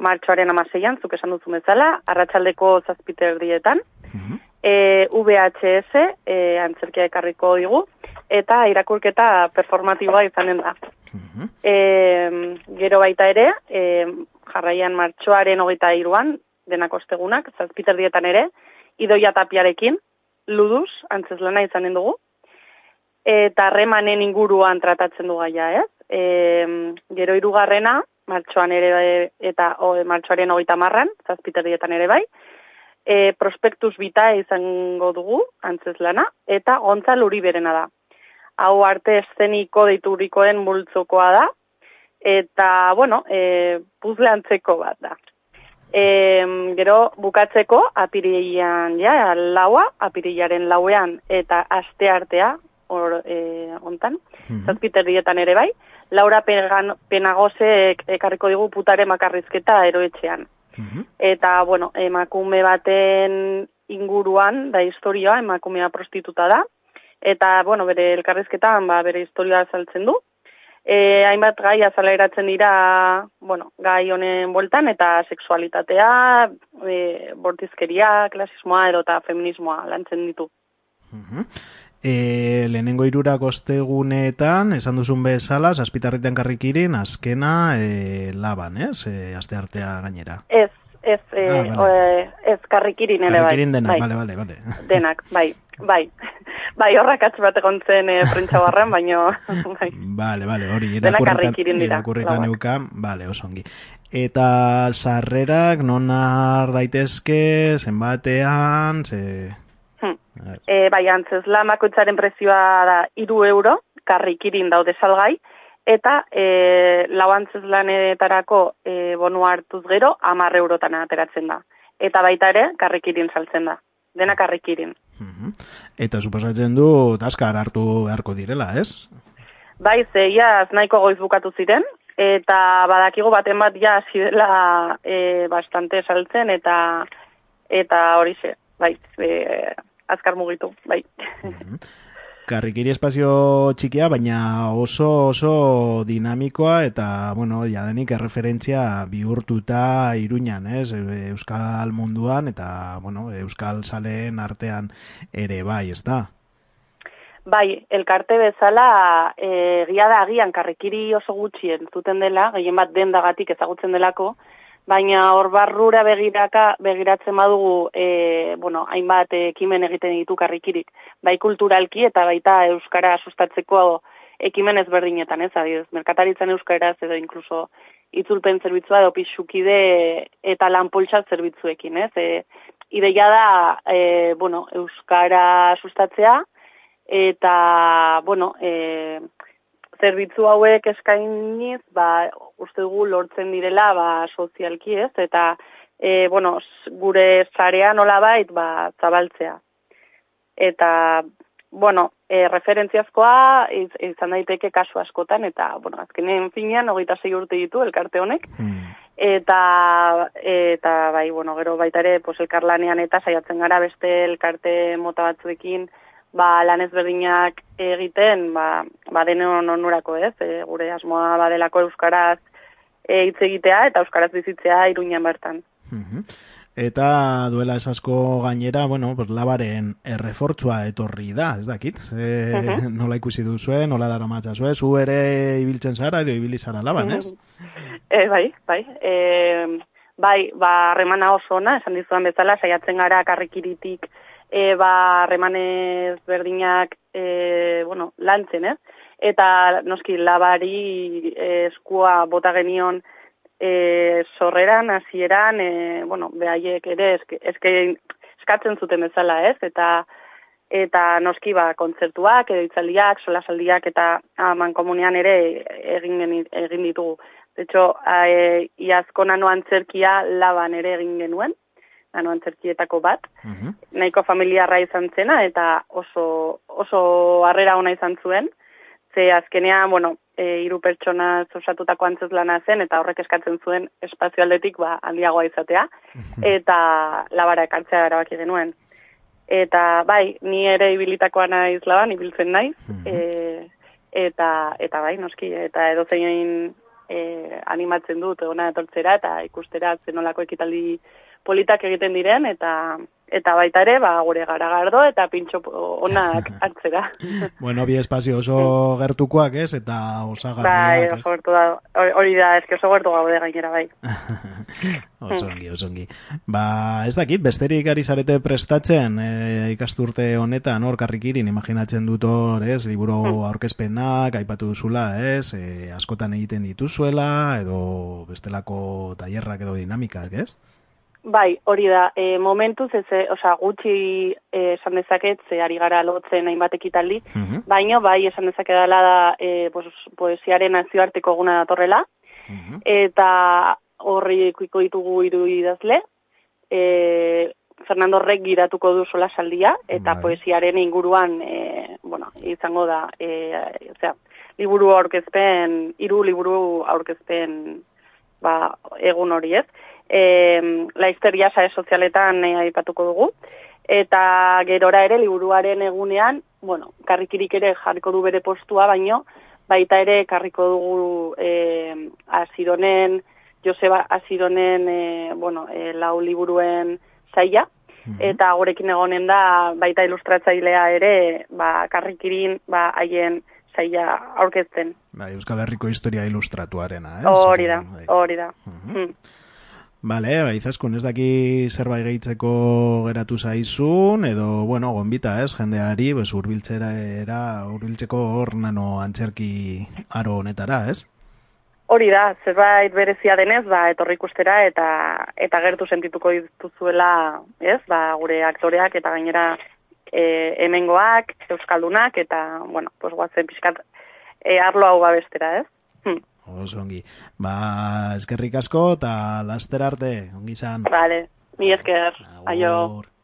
martxoaren amaseian, zuk esan duzu bezala, arratsaldeko zazpiter dietan, e, VHS, e, antzerkia ekarriko digu, eta irakurketa performatiboa izanen da. E, gero baita ere, e, jarraian martxoaren hogeita iruan, denak ostegunak, zazpiter dietan ere, idoia tapiarekin, luduz, antzeslana izanen dugu, eta harremanen inguruan tratatzen du gaia, ez? E, gero hirugarrena martxoan ere eta o, martxoaren hogeita marran, zazpiterdietan ere bai, e, prospektus bita izango dugu, antzeslana, eta Gontzal Uriberena da. Hau arte eszeniko deiturikoen multzokoa da, eta, bueno, e, puzle antzeko bat da. E, gero bukatzeko apirilean ja, laua, apirilaren lauean eta aste artea, hor, e, ontan, zazpiterrietan ere bai, Laura Penagosek ekarriko digu putare makarrizketa eroetxean. Eta, bueno, emakume baten inguruan, da historioa, emakumea prostituta da, eta, bueno, bere elkarrizketan, ba, bere historioa azaltzen du. E, hainbat gai azaleratzen dira, bueno, gai honen bueltan, eta sexualitatea, e, bortizkeria, klasismoa edo eta feminismoa lantzen ditu. E, lehenengo irurak ostegunetan, esan duzun bezala, zazpitarriten karrikirin, azkena e, laban, ez? E, aste artea gainera. Ez, ez, e, Ah, vale. e, ez karrikirin ere bai. Karrikirin denak, bai. bale, bale, bale. Denak, bai, bai. <laughs> Bai, horrak atz bat egon zen e, prentsa baino, <laughs> bai. Bale, bale, hori irakurritan, irakurritan lauak. neukan, bale, oso ongi. Eta sarrerak non har daitezke, zenbatean, ze... Hmm. E, bai, antzes, lamakoitzaren prezioa da iru euro, karrikirin daude salgai, eta e, lau antzez lanetarako e, bonua hartuz gero, amar eurotan ateratzen da. Eta baita ere, karrikirin saltzen da. Dena karrikirin. Eta suposatzen du taskar hartu beharko direla, ez? Bai, ze iaz nahiko goiz bukatu ziren, eta badakigu baten bat ja hasi dela e, bastante saltzen, eta eta horixe, bai, e, azkar mugitu, bai. Karrikiri espazio txikia, baina oso oso dinamikoa eta, bueno, jadenik erreferentzia bihurtuta iruñan, ez? E, Euskal munduan eta, bueno, Euskal saleen artean ere bai, ez da? Bai, elkarte bezala e, egia da agian karrikiri oso gutxien zuten dela, gehien bat dendagatik ezagutzen delako, baina hor barrura begiraka, begiratzen badugu, e, bueno, hainbat ekimen egiten ditu karrikirik, bai kulturalki eta baita euskara sustatzeko ekimen ezberdinetan, ez, adibidez, merkataritzan euskaraz edo inkluso itzulpen zerbitzua edo pixukide eta lanpoltsa zerbitzuekin, ez? E, ideia da, e, bueno, euskara sustatzea, eta, bueno, e, zerbitzu hauek eskainiz, ba, uste dugu lortzen direla, ba, sozialki ez, eta, e, bueno, gure zarea nolabait, ba, zabaltzea. Eta, bueno, e, referentziazkoa iz, izan daiteke kasu askotan, eta, bueno, azkenen finean, hogeita sei urte ditu elkarte honek, eta, eta bai, bueno, gero baita ere, pues, elkarlanean eta saiatzen gara beste elkarte mota batzuekin, ba, lan ezberdinak egiten, ba, ba denon onurako ez, e, gure asmoa badelako euskaraz e, hitz egitea eta euskaraz bizitzea iruñan bertan. Mhm. Eta duela esasko gainera, bueno, pues labaren errefortzua etorri da, ez dakit? Ze, Mhm. Nola ikusi duzue, nola dara matzazue, zu ere ibiltzen zara edo ibili zara laban, ez? E, bai, bai. E, bai, ba, harremana oso ona, esan dizudan bezala, saiatzen gara karrikiritik, e, ba, harremanez berdinak, e, bueno, lantzen, ez? Eta, noski, labari e, eskua bota genion e, sorreran, hasieran, e, bueno, behaiek ere, eske, eske, eskatzen zuten bezala, ez? Eta, eta noski ba kontzertuak edo hitzaldiak, solasaldiak eta aman komunean ere egin egin ditugu. De hecho, e, iazko nano antzerkia laban ere egin genuen, nano antzerkietako bat, nahiko familiarra izan zena eta oso oso harrera ona izan zuen. Ze azkenean, bueno, e, hiru pertsona osatutako antzeslana zen eta horrek eskatzen zuen espazio aldetik ba handiagoa izatea. Eta labara ekartzea erabaki genuen. Eta bai, ni ere ibilitakoa naiz laban, ibiltzen naiz, e, eta, eta bai, noski, eta edozein e, animatzen dut ona etortzera eta ikustera zenolako ekitaldi politak egiten diren, eta eta baita ere, ba, gure garagardo eta pintxo onak <laughs> hartzera. Bueno, bi espazio oso gertukoak, ez? Eta bai, osagarriak, oso da, hori- da, eske oso gertu gaude gainera, bai. <laughs> Oso ongi, oso ongi. Ba, ez dakit, besterik ari zarete prestatzen e, ikasturte honetan, hor karrikirin, imaginatzen dut hor, ez, liburu aurkezpenak, aipatu duzula, ez, e, askotan egiten dituzuela, edo bestelako tailerrak edo dinamikak, ez? Bai, hori da, e, momentuz, ez, e, osea, gutxi e, esan dezaket, ze ari gara lotzen hainbat ekitaldi, baino, bai, esan dezake dela da, e, pues, poesiaren nazioarteko eguna datorrela, eta horri ikuiko ditugu hiru idazle, e, Fernando Rek giratuko du sola saldia, eta poesiaren inguruan, e, bueno, izango da, e, osea, liburu aurkezpen, hiru liburu aurkezpen, ba, egun hori ez. E, laizteria sare sozialetan e, aipatuko dugu, eta gerora ere liburuaren egunean, bueno, karrikirik ere jarriko du bere postua, baino, baita ere karriko dugu e, Asironen, Joseba Asironen, e, bueno, e, lau liburuen saia, eta gurekin egonen da baita ilustratzailea ere, ba, karrikirin, ba, haien saia aurkezten. Bai, Euskal Herriko historia ilustratuarena, ez? Hori da, hori da. Mm. Bale, ba, izaskun, ez daki zerbait gehitzeko geratu zaizun, edo, bueno, gonbita, ez, jendeari, bez, urbiltzera era, urbiltzeko hor nano antzerki aro honetara, ez? Hori da, zerbait berezia denez, ba, etorri ikustera eta eta gertu sentituko dituzuela, ez, ba, gure aktoreak eta gainera e, hemengoak, euskaldunak, eta, bueno, pues, guazen pixkat e, arlo hau babestera, ez? Hmm. Oso ongi. Ba, eskerrik asko eta laster arte, ongi izan. Vale, mi esker, aio. Agur. Búscame,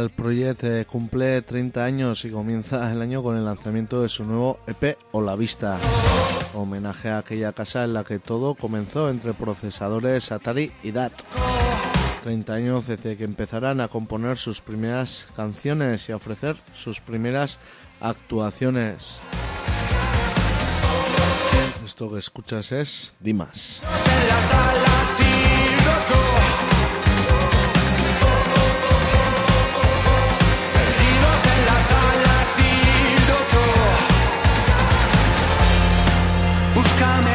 Natural Project eh, cumple 30 años y comienza el año con el lanzamiento de su nuevo EP O La Vista. Homenaje a aquella casa en la que todo comenzó entre procesadores Atari y DAT. 30 años desde que empezarán a componer sus primeras canciones y a ofrecer sus primeras actuaciones. Esto que escuchas es Dimas. come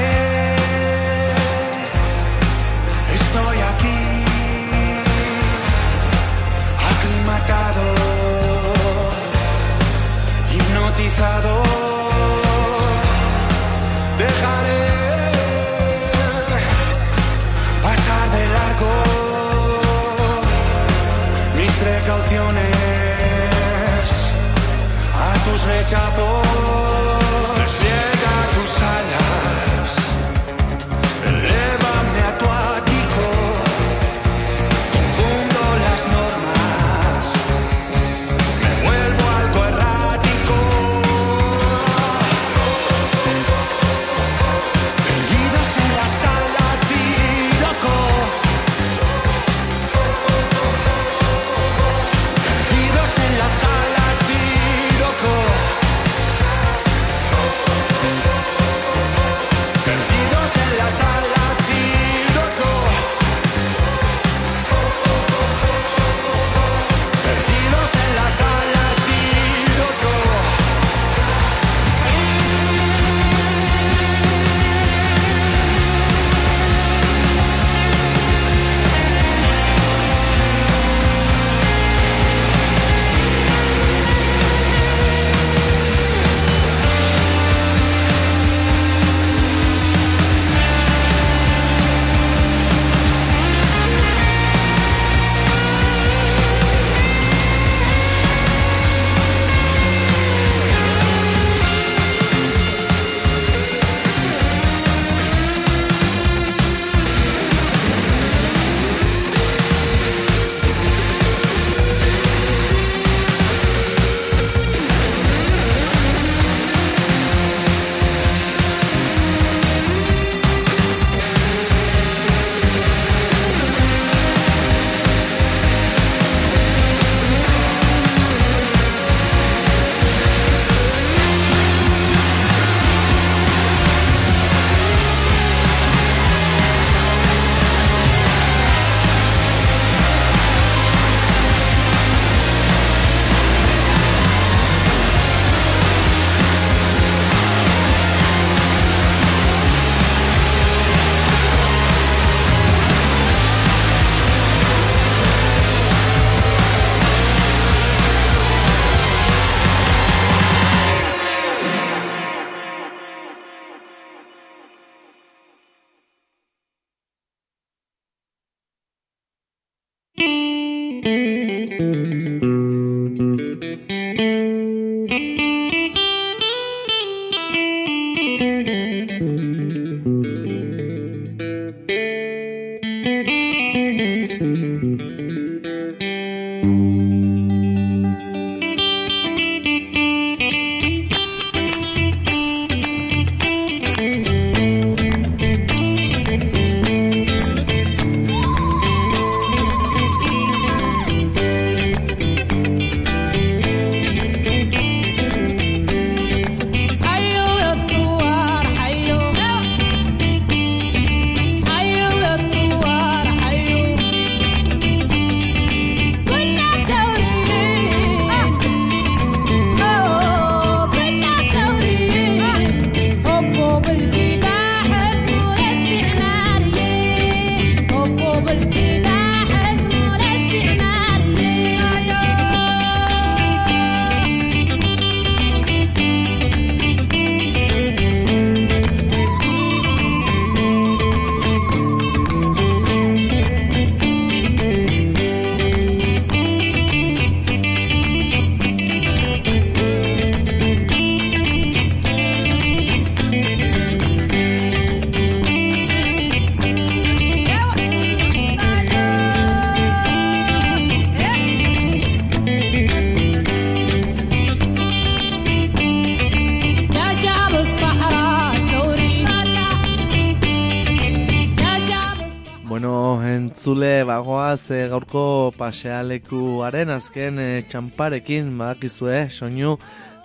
gaurko pasealekuaren azken e, txamparekin badakizue soinu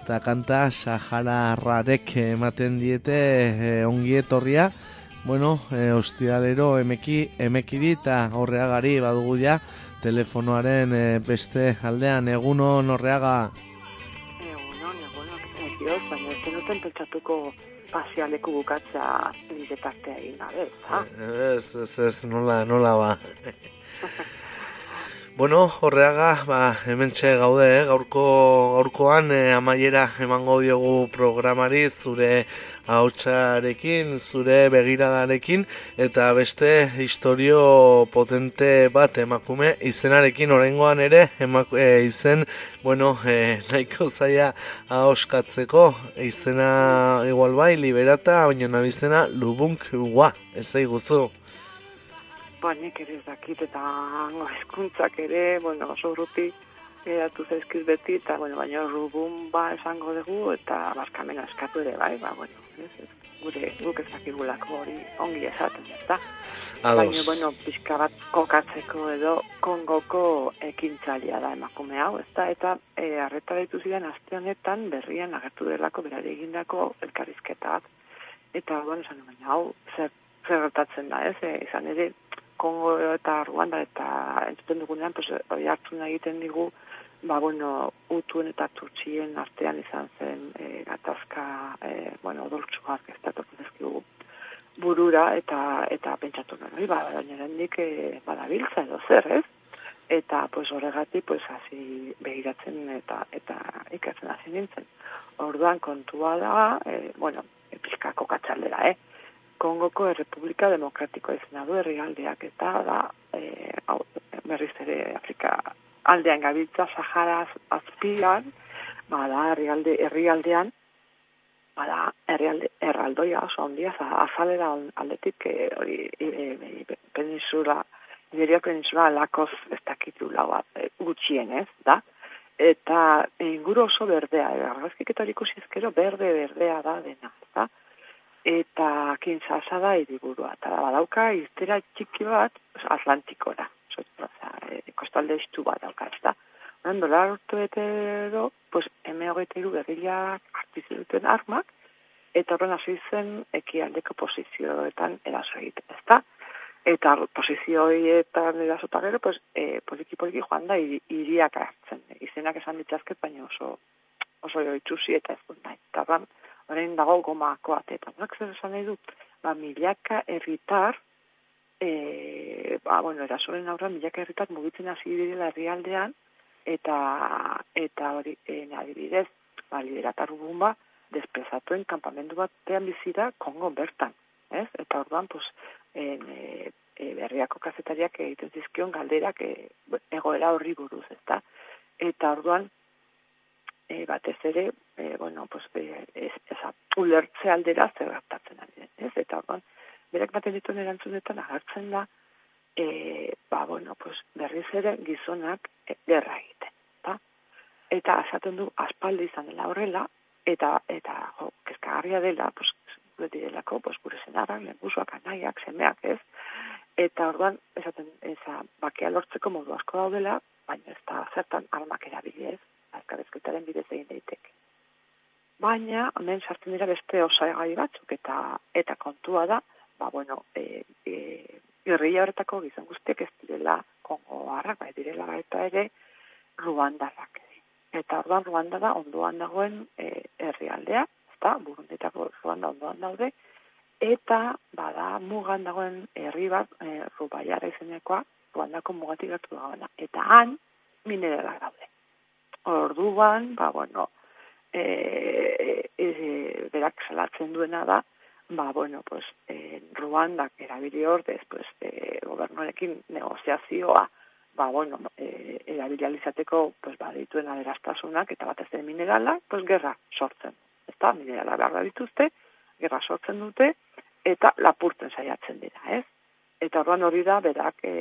eta kanta sahararrarek ematen diete e, ongi etorria. Bueno, e, ostialero emeki, emekiri eta horreagari badugu ja telefonoaren e, beste aldean egunon horreaga. Egunon, egunon, ekioz, baina ez zenuten pentsatuko pasealeku bukatza nire tartea egin gabe? Ez, ez, ez, nola, nola ba. Bueno, horreaga, ba, hemen gaude, eh? gaurko, gaurkoan eh, amaiera emango diogu programari zure hautsarekin, zure begiradarekin, eta beste historio potente bat emakume izenarekin oraingoan ere emaku, eh, izen, bueno, eh, nahiko zaia ahoskatzeko izena igual bai, liberata, baina nabizena lubunk ua, ez zaiguzu. Ba, nik ere ez dakit eta <laughs> hezkuntzak ere, bueno, oso urruti geratu zaizkiz beti, eta, bueno, baina rubun ba esango dugu, eta barkamena eskatu ere, bai, ba, bueno, ez, ez, gure, guk ez dakigulako hori ongi esaten, ez da? Baina, bueno, pixka bat kokatzeko edo kongoko ekintzailea da emakume hau, ez da? Eta e, arreta ditu ziren aste honetan berrian agertu delako berari egindako elkarrizketa bat. Eta, bueno, esan hau, zer, zer da, ez? E, izan ere, Kongo eta Ruanda eta entzuten dugunean, pues, hori hartzen egiten digu, ba, bueno, utuen eta tutxien artean izan zen e, gatazka, e, bueno, odoltsuak ez da dizkigu burura eta eta pentsatu nuen, ba, baina hendik e, badabiltza edo zer, ez? Eta, pues, horregatik, pues, hasi behiratzen eta eta ikatzen hasi nintzen. Orduan kontua da, e, bueno, e, pizkako katzaldera, eh? Kongoko Errepublika Demokratiko izena du herrialdeak eta da e, hau, berriz ere Afrika aldean gabiltza Sahara azpian, bada herrialde herrialdean bada herrialde erraldoia oso handia za- azalera aldetik e, hori e, e, peninsula Iberia peninsula lakoz ez dakitu lau e, gutxienez, da? Eta inguru oso berdea, e, argazkik eta hori ikusi ezkero berde berdea da dena, da? Eta kintzasa da hiriburua, eta badauka iztera txiki bat Atlantikora, osea, e, kostalde estu bat dauka, ez da? Oran, dola urte bete edo, pues, M hogeita iru berriak hartu zituen armak, eta horren hasi zen ekialdeko posizioetan eraso egiten, ez da? Eta posizio horietan erasota gero, pues, e, poliki poliki joan da hiri- hiriak hartzen. Izenak esan ditzazket, baina oso oso itxusi eta ez dut nahi. Eta orain dago gomako atetan. Horak zer esan nahi du? Ba, milaka herritar, e, ba, bueno, erasoren aurrean milaka herritar mugitzen hasi direla herrialdean, eta eta hori e, adibidez, ba, lideratar ba, desprezatuen kanpamendu batean bizira Kongo bertan, ez? Eta orduan, pues, en, e, e, berriako kazetariak egiten zizkion galderak e, egoera horri buruz, ezta? Eta orduan, e, batez ere, e, bueno, pues, e, ez, eza, ulertze aldera zer gertatzen ari den, ez? Eta orduan, berak baten dituen erantzunetan agertzen da, e, ba, bueno, pues, berriz ere gizonak e, gerra egiten, eta? Eta esaten du aspaldi izan dela horrela, eta, eta jo, kezkagarria dela, pues, gure direlako, pues, gure senarrak, lehengusuak, anaiak, semeak, ez? Eta orduan, esaten, eza, bakea lortzeko modu asko daudela, baina ez da zertan armak erabili ez, azkabezketaren bidez egin daiteke. Baina, hemen sartzen dira beste osagai batzuk, eta eta kontua da, ba, bueno, e, e, irria horretako gizon guztiek ez direla kongoarrak, bai direla baita ere ruandarrak. Eta orduan Ruanda da ondoan dagoen e, herrialdea, ezta, burundetako Ruanda ondoan daude, eta bada mugan dagoen herri bat, e, Rubaiara izenekoa, Ruandako mugatik gertu dagoena. Eta han, mineralak daude. Orduan, ba, bueno, e, e, berak salatzen duena da, ba, bueno, pues, e, Ruandak erabili ordez, pues, e, gobernuarekin negoziazioa, ba, bueno, e, erabili alizateko, pues, ba, dituen aderastasunak, eta batez ere mineralak, pues, gerra sortzen. Ezta, minerala behar da dituzte, gerra sortzen dute, eta lapurtzen saiatzen dira, ez? Eta orduan hori da, berak e,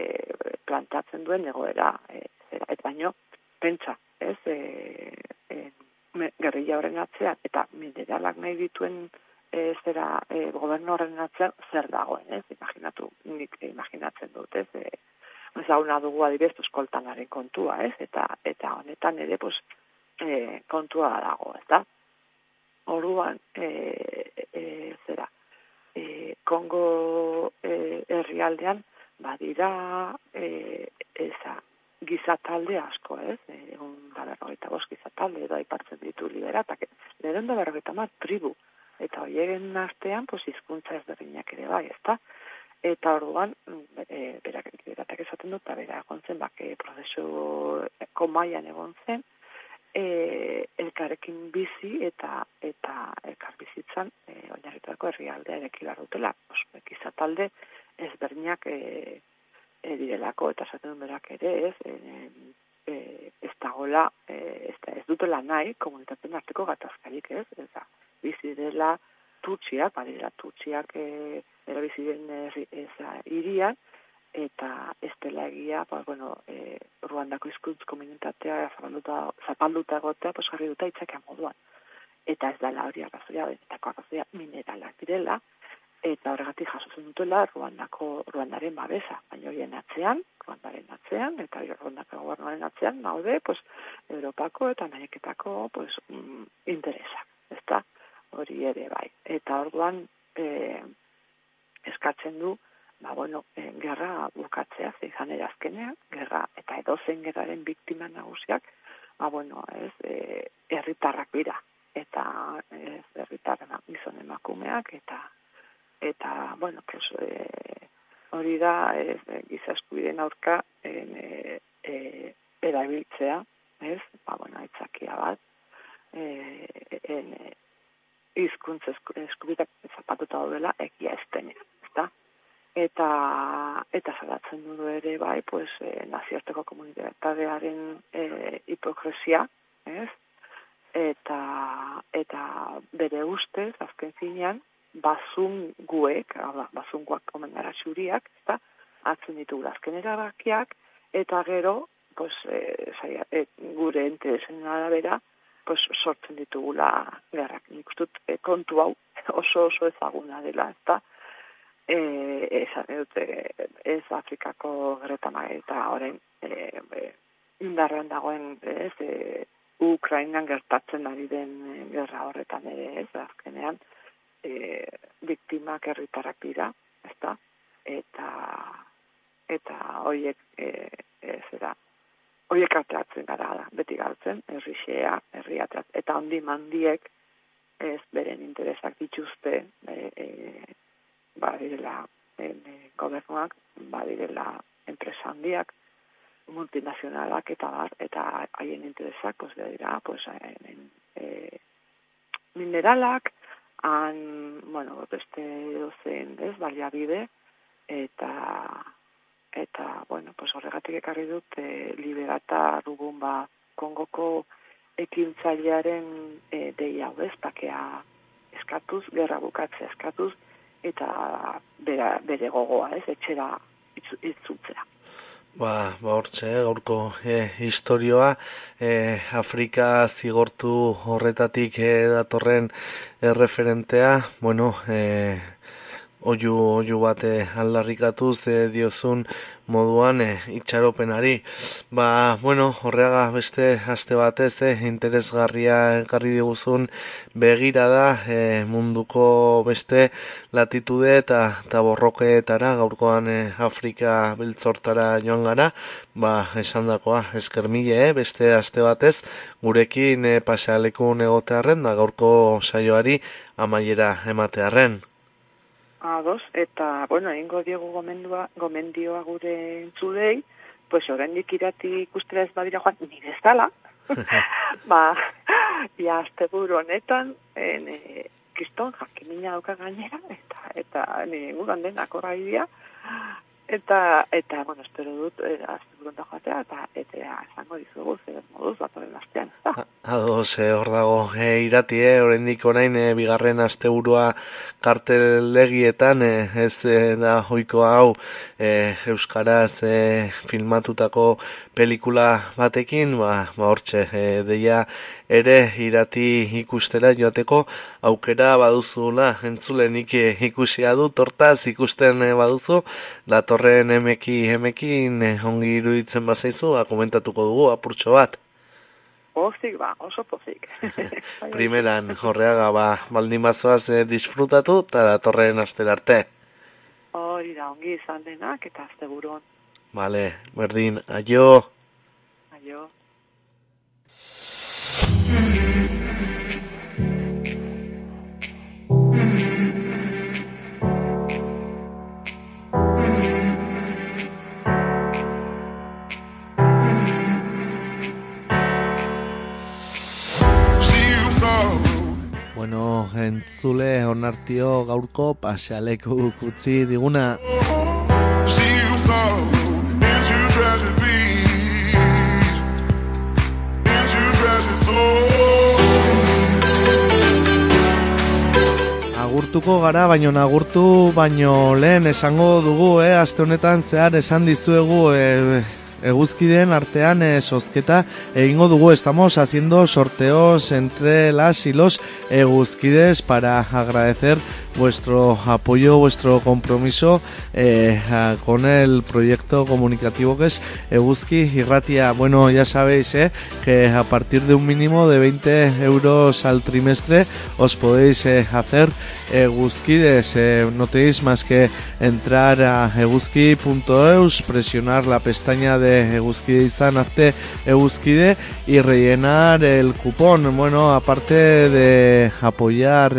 plantatzen duen egoera, e, zera, et baino, pentsa, ez, e, e, me- gerrilla horren atzean, eta mineralak nahi dituen e, zera e, gobernu horren atzean zer dagoen, ez? Imaginatu, nik imaginatzen dut, ez? E, ezauna dugu adibidez, pues, koltanaren kontua, ez? Eta, eta honetan ere, pues, e, kontua dago, ez da? Orduan, e, e, zera, e, Kongo e, herrialdean, badira, e, eza, gizatalde asko, ez? E, Egun da berrogeita bost gizatalde edo aipartzen ditu liberatak. Lehen da berrogeita mar tribu. Eta hoiegen artean, pues, hizkuntza ezberdinak ere bai, ezta? Eta orduan, e, berak, liberatak esaten dut, eta bera egon zen, bake prozesu komaian egon zen, e, elkarrekin bizi eta eta elkar bizitzan e, oinarritutako herrialdea ereki behar dutela. Gizatalde ezberdinak e, e, direlako eta esaten berak ere ez, e, e, ez dagoela, e, ez, da, ez dutela nahi komunitateen arteko gatazkarik ez, ez da, bizi dela tutxiak, badira tutxiak e, erabizi den irian, eta ez dela egia, ba, bueno, e, Ruandako hizkuntz komunitatea zapalduta, zapalduta egotea, pues jarri dute itxakean moduan. Eta ez dela hori arrazoia, benetako arrazoia mineralak direla, eta horregatik jasotzen dutela Ruandako, Ruandaren babesa, baina horien atzean, Ruandaren atzean, eta Ruandako gobernuaren atzean, naude, pues, Europako eta Ameriketako, pues, mm, interesak, ezta? Hori ere bai. Eta orduan, eh, eskatzen du, ba, bueno, e, gerra bukatzea, ze izan ere azkenean, gerra, eta edozen gerraren biktima nagusiak, ba, bueno, ez, e, herritarrak dira, eta ez, herritarren gizon emakumeak, eta, eta, bueno, pues, e, hori da, ez, e, giza eskubideen aurka, en, e, e, erabiltzea, ez, ba, bueno, aitzakia bat, e, en, e, hizkuntza esku- eskubideak zapatuta daudela egia estenean, ezta? Eta eta salatzen du ere bai, pues eh, nazioarteko komunitatearen eh, hipokresia, ez? Eta eta bere ustez azken bazun guek, bazunguak omen gara xuriak, ezta? Atzen ditugu azken erabakiak eta gero pues, eh, saia, eh, gure interesen arabera pues, sortzen ditugula gerrak. Nik uste dut eh, kontu hau oso oso ezaguna dela, ezta? Eh, esan dute ez Afrikako gretama eta orain eh, eh, indarrean dagoen ez eh, Ukrainan gertatzen ari den eh, gerra horretan ere ez azkenean eh, biktimak herritarrak dira, ezta? Eta eta hoiek eh, ez era hoiek ateratzen gara da, beti galtzen, herrixea, herri eta handi mandiek ez beren interesak dituzte, e, e, badirela e, e, gobernuak, badirela enpresa handiak, multinazionalak eta bar, eta haien interesak, pues, dira, pues, en, e, mineralak, han, bueno, beste dozen, ez, baliabide, eta eta, bueno, pues horregatik ekarri dut e, liberata dugun ba Kongoko ekintzailearen e, dei hau ez, bakea eskatuz, gerra bukatzea eskatuz, eta bera, bere gogoa ez, etxera itzu- itzultzea. Ba, ba hortxe, gaurko e, historioa, e, Afrika zigortu horretatik e, datorren erreferentea, bueno, e, oiu, oiu bate aldarrikatuz e, diozun moduan e, itxaropenari. Ba, bueno, horreaga beste aste batez, e, interesgarria ekarri diguzun begira da e, munduko beste latitude eta, eta borrokeetara, gaurkoan e, Afrika biltzortara joan gara, ba, esan dakoa, esker mile, eh? beste aste batez, gurekin e, pasealekun egotearren, da gaurko saioari amaiera ematearren. Ados, eta, bueno, egingo diegu gomendua, gomendioa gure entzulei, pues oraindik irati ikustera ez badira joan, ni bezala, <laughs> ba, ja, asteburu honetan, en, e, kiston jakimina dauka gainera, eta, eta nire inguruan denak horra idia, eta, eta, bueno, espero dut, e, honetan joatea, eta, eta, esango dizugu, zer moduz, batoren astean, ez da? Eh, hor dago, e, irati, eh, oraindik orain e, bigarren asteburua karteldegietan, e, ez e, da hoiko hau e, euskaraz e, filmatutako pelikula batekin, ba, ba hortxe, e, deia ere irati ikustera joateko aukera baduzula entzulenik e, ikusia du, tortaz ikusten e, baduzu, datorren emeki emekin e, ongi iruditzen bazaizu, ba, komentatuko dugu apurtxo bat. Pozik, ba, oso pozik. <laughs> Primeran, horreaga, ba, baldin bazoaz eh, disfrutatu, eta datorren astera arte. Hori da, ongi izan denak, eta asteburu on. Vale, berdin, aio. Aio. Bueno, entzule onartio gaurko pasealeku kutzi diguna. Agurtuko gara, baino agurtu baino lehen esango dugu, eh, aste honetan zehar esan dizuegu eh, eguzkideen artean eh, sozketa egingo dugu. Estamos haciendo sorteos entre las y los eguzkides para agradecer vuestro apoyo, vuestro compromiso eh, con el proyecto comunicativo que es Eguzki y Ratia. Bueno, ya sabéis eh, que a partir de un mínimo de 20 euros al trimestre os podéis eh, hacer Eguzkides. No tenéis más que entrar a eguzki.eus, presionar la pestaña de Eguzkide Eguzkide y rellenar el cupón. Bueno, aparte de apoyar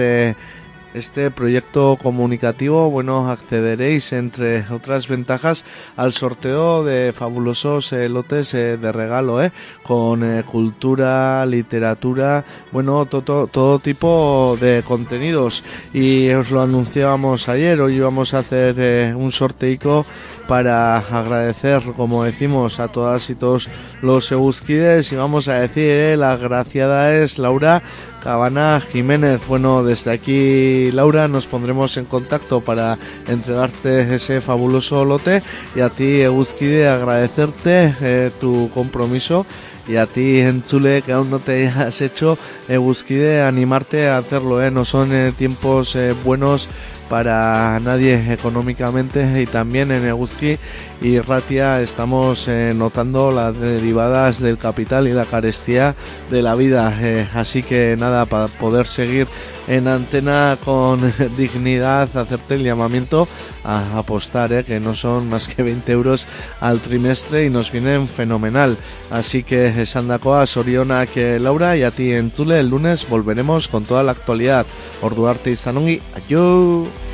este proyecto comunicativo, bueno, accederéis entre otras ventajas al sorteo de fabulosos eh, lotes eh, de regalo, ¿eh? Con eh, cultura, literatura, bueno, todo, todo tipo de contenidos. Y os lo anunciábamos ayer, hoy vamos a hacer un sorteico para agradecer, como decimos, a todas y todos los euskides y vamos a decir, la graciada es Laura Cabana Jiménez. Bueno, desde aquí, Laura, nos pondremos en contacto para entregarte ese fabuloso lote y a ti, Euskide, agradecerte eh, tu compromiso y a ti, Entzule, que aún no te has hecho, Euskide, animarte a hacerlo, ¿eh? No son eh, tiempos eh, buenos para nadie económicamente y también en Eguzki y Ratia estamos eh, notando las derivadas del capital y la carestía de la vida. eh, así que nada, para poder seguir en antena con <laughs> dignidad, hacerte el llamamiento a apostar, eh, que no son más que 20 euros al trimestre y nos vienen fenomenal. Así que Sandakoa, Soriona, que Laura y a ti en Tule el lunes volveremos con toda la actualidad. Orduarte y Zanongi, adiós.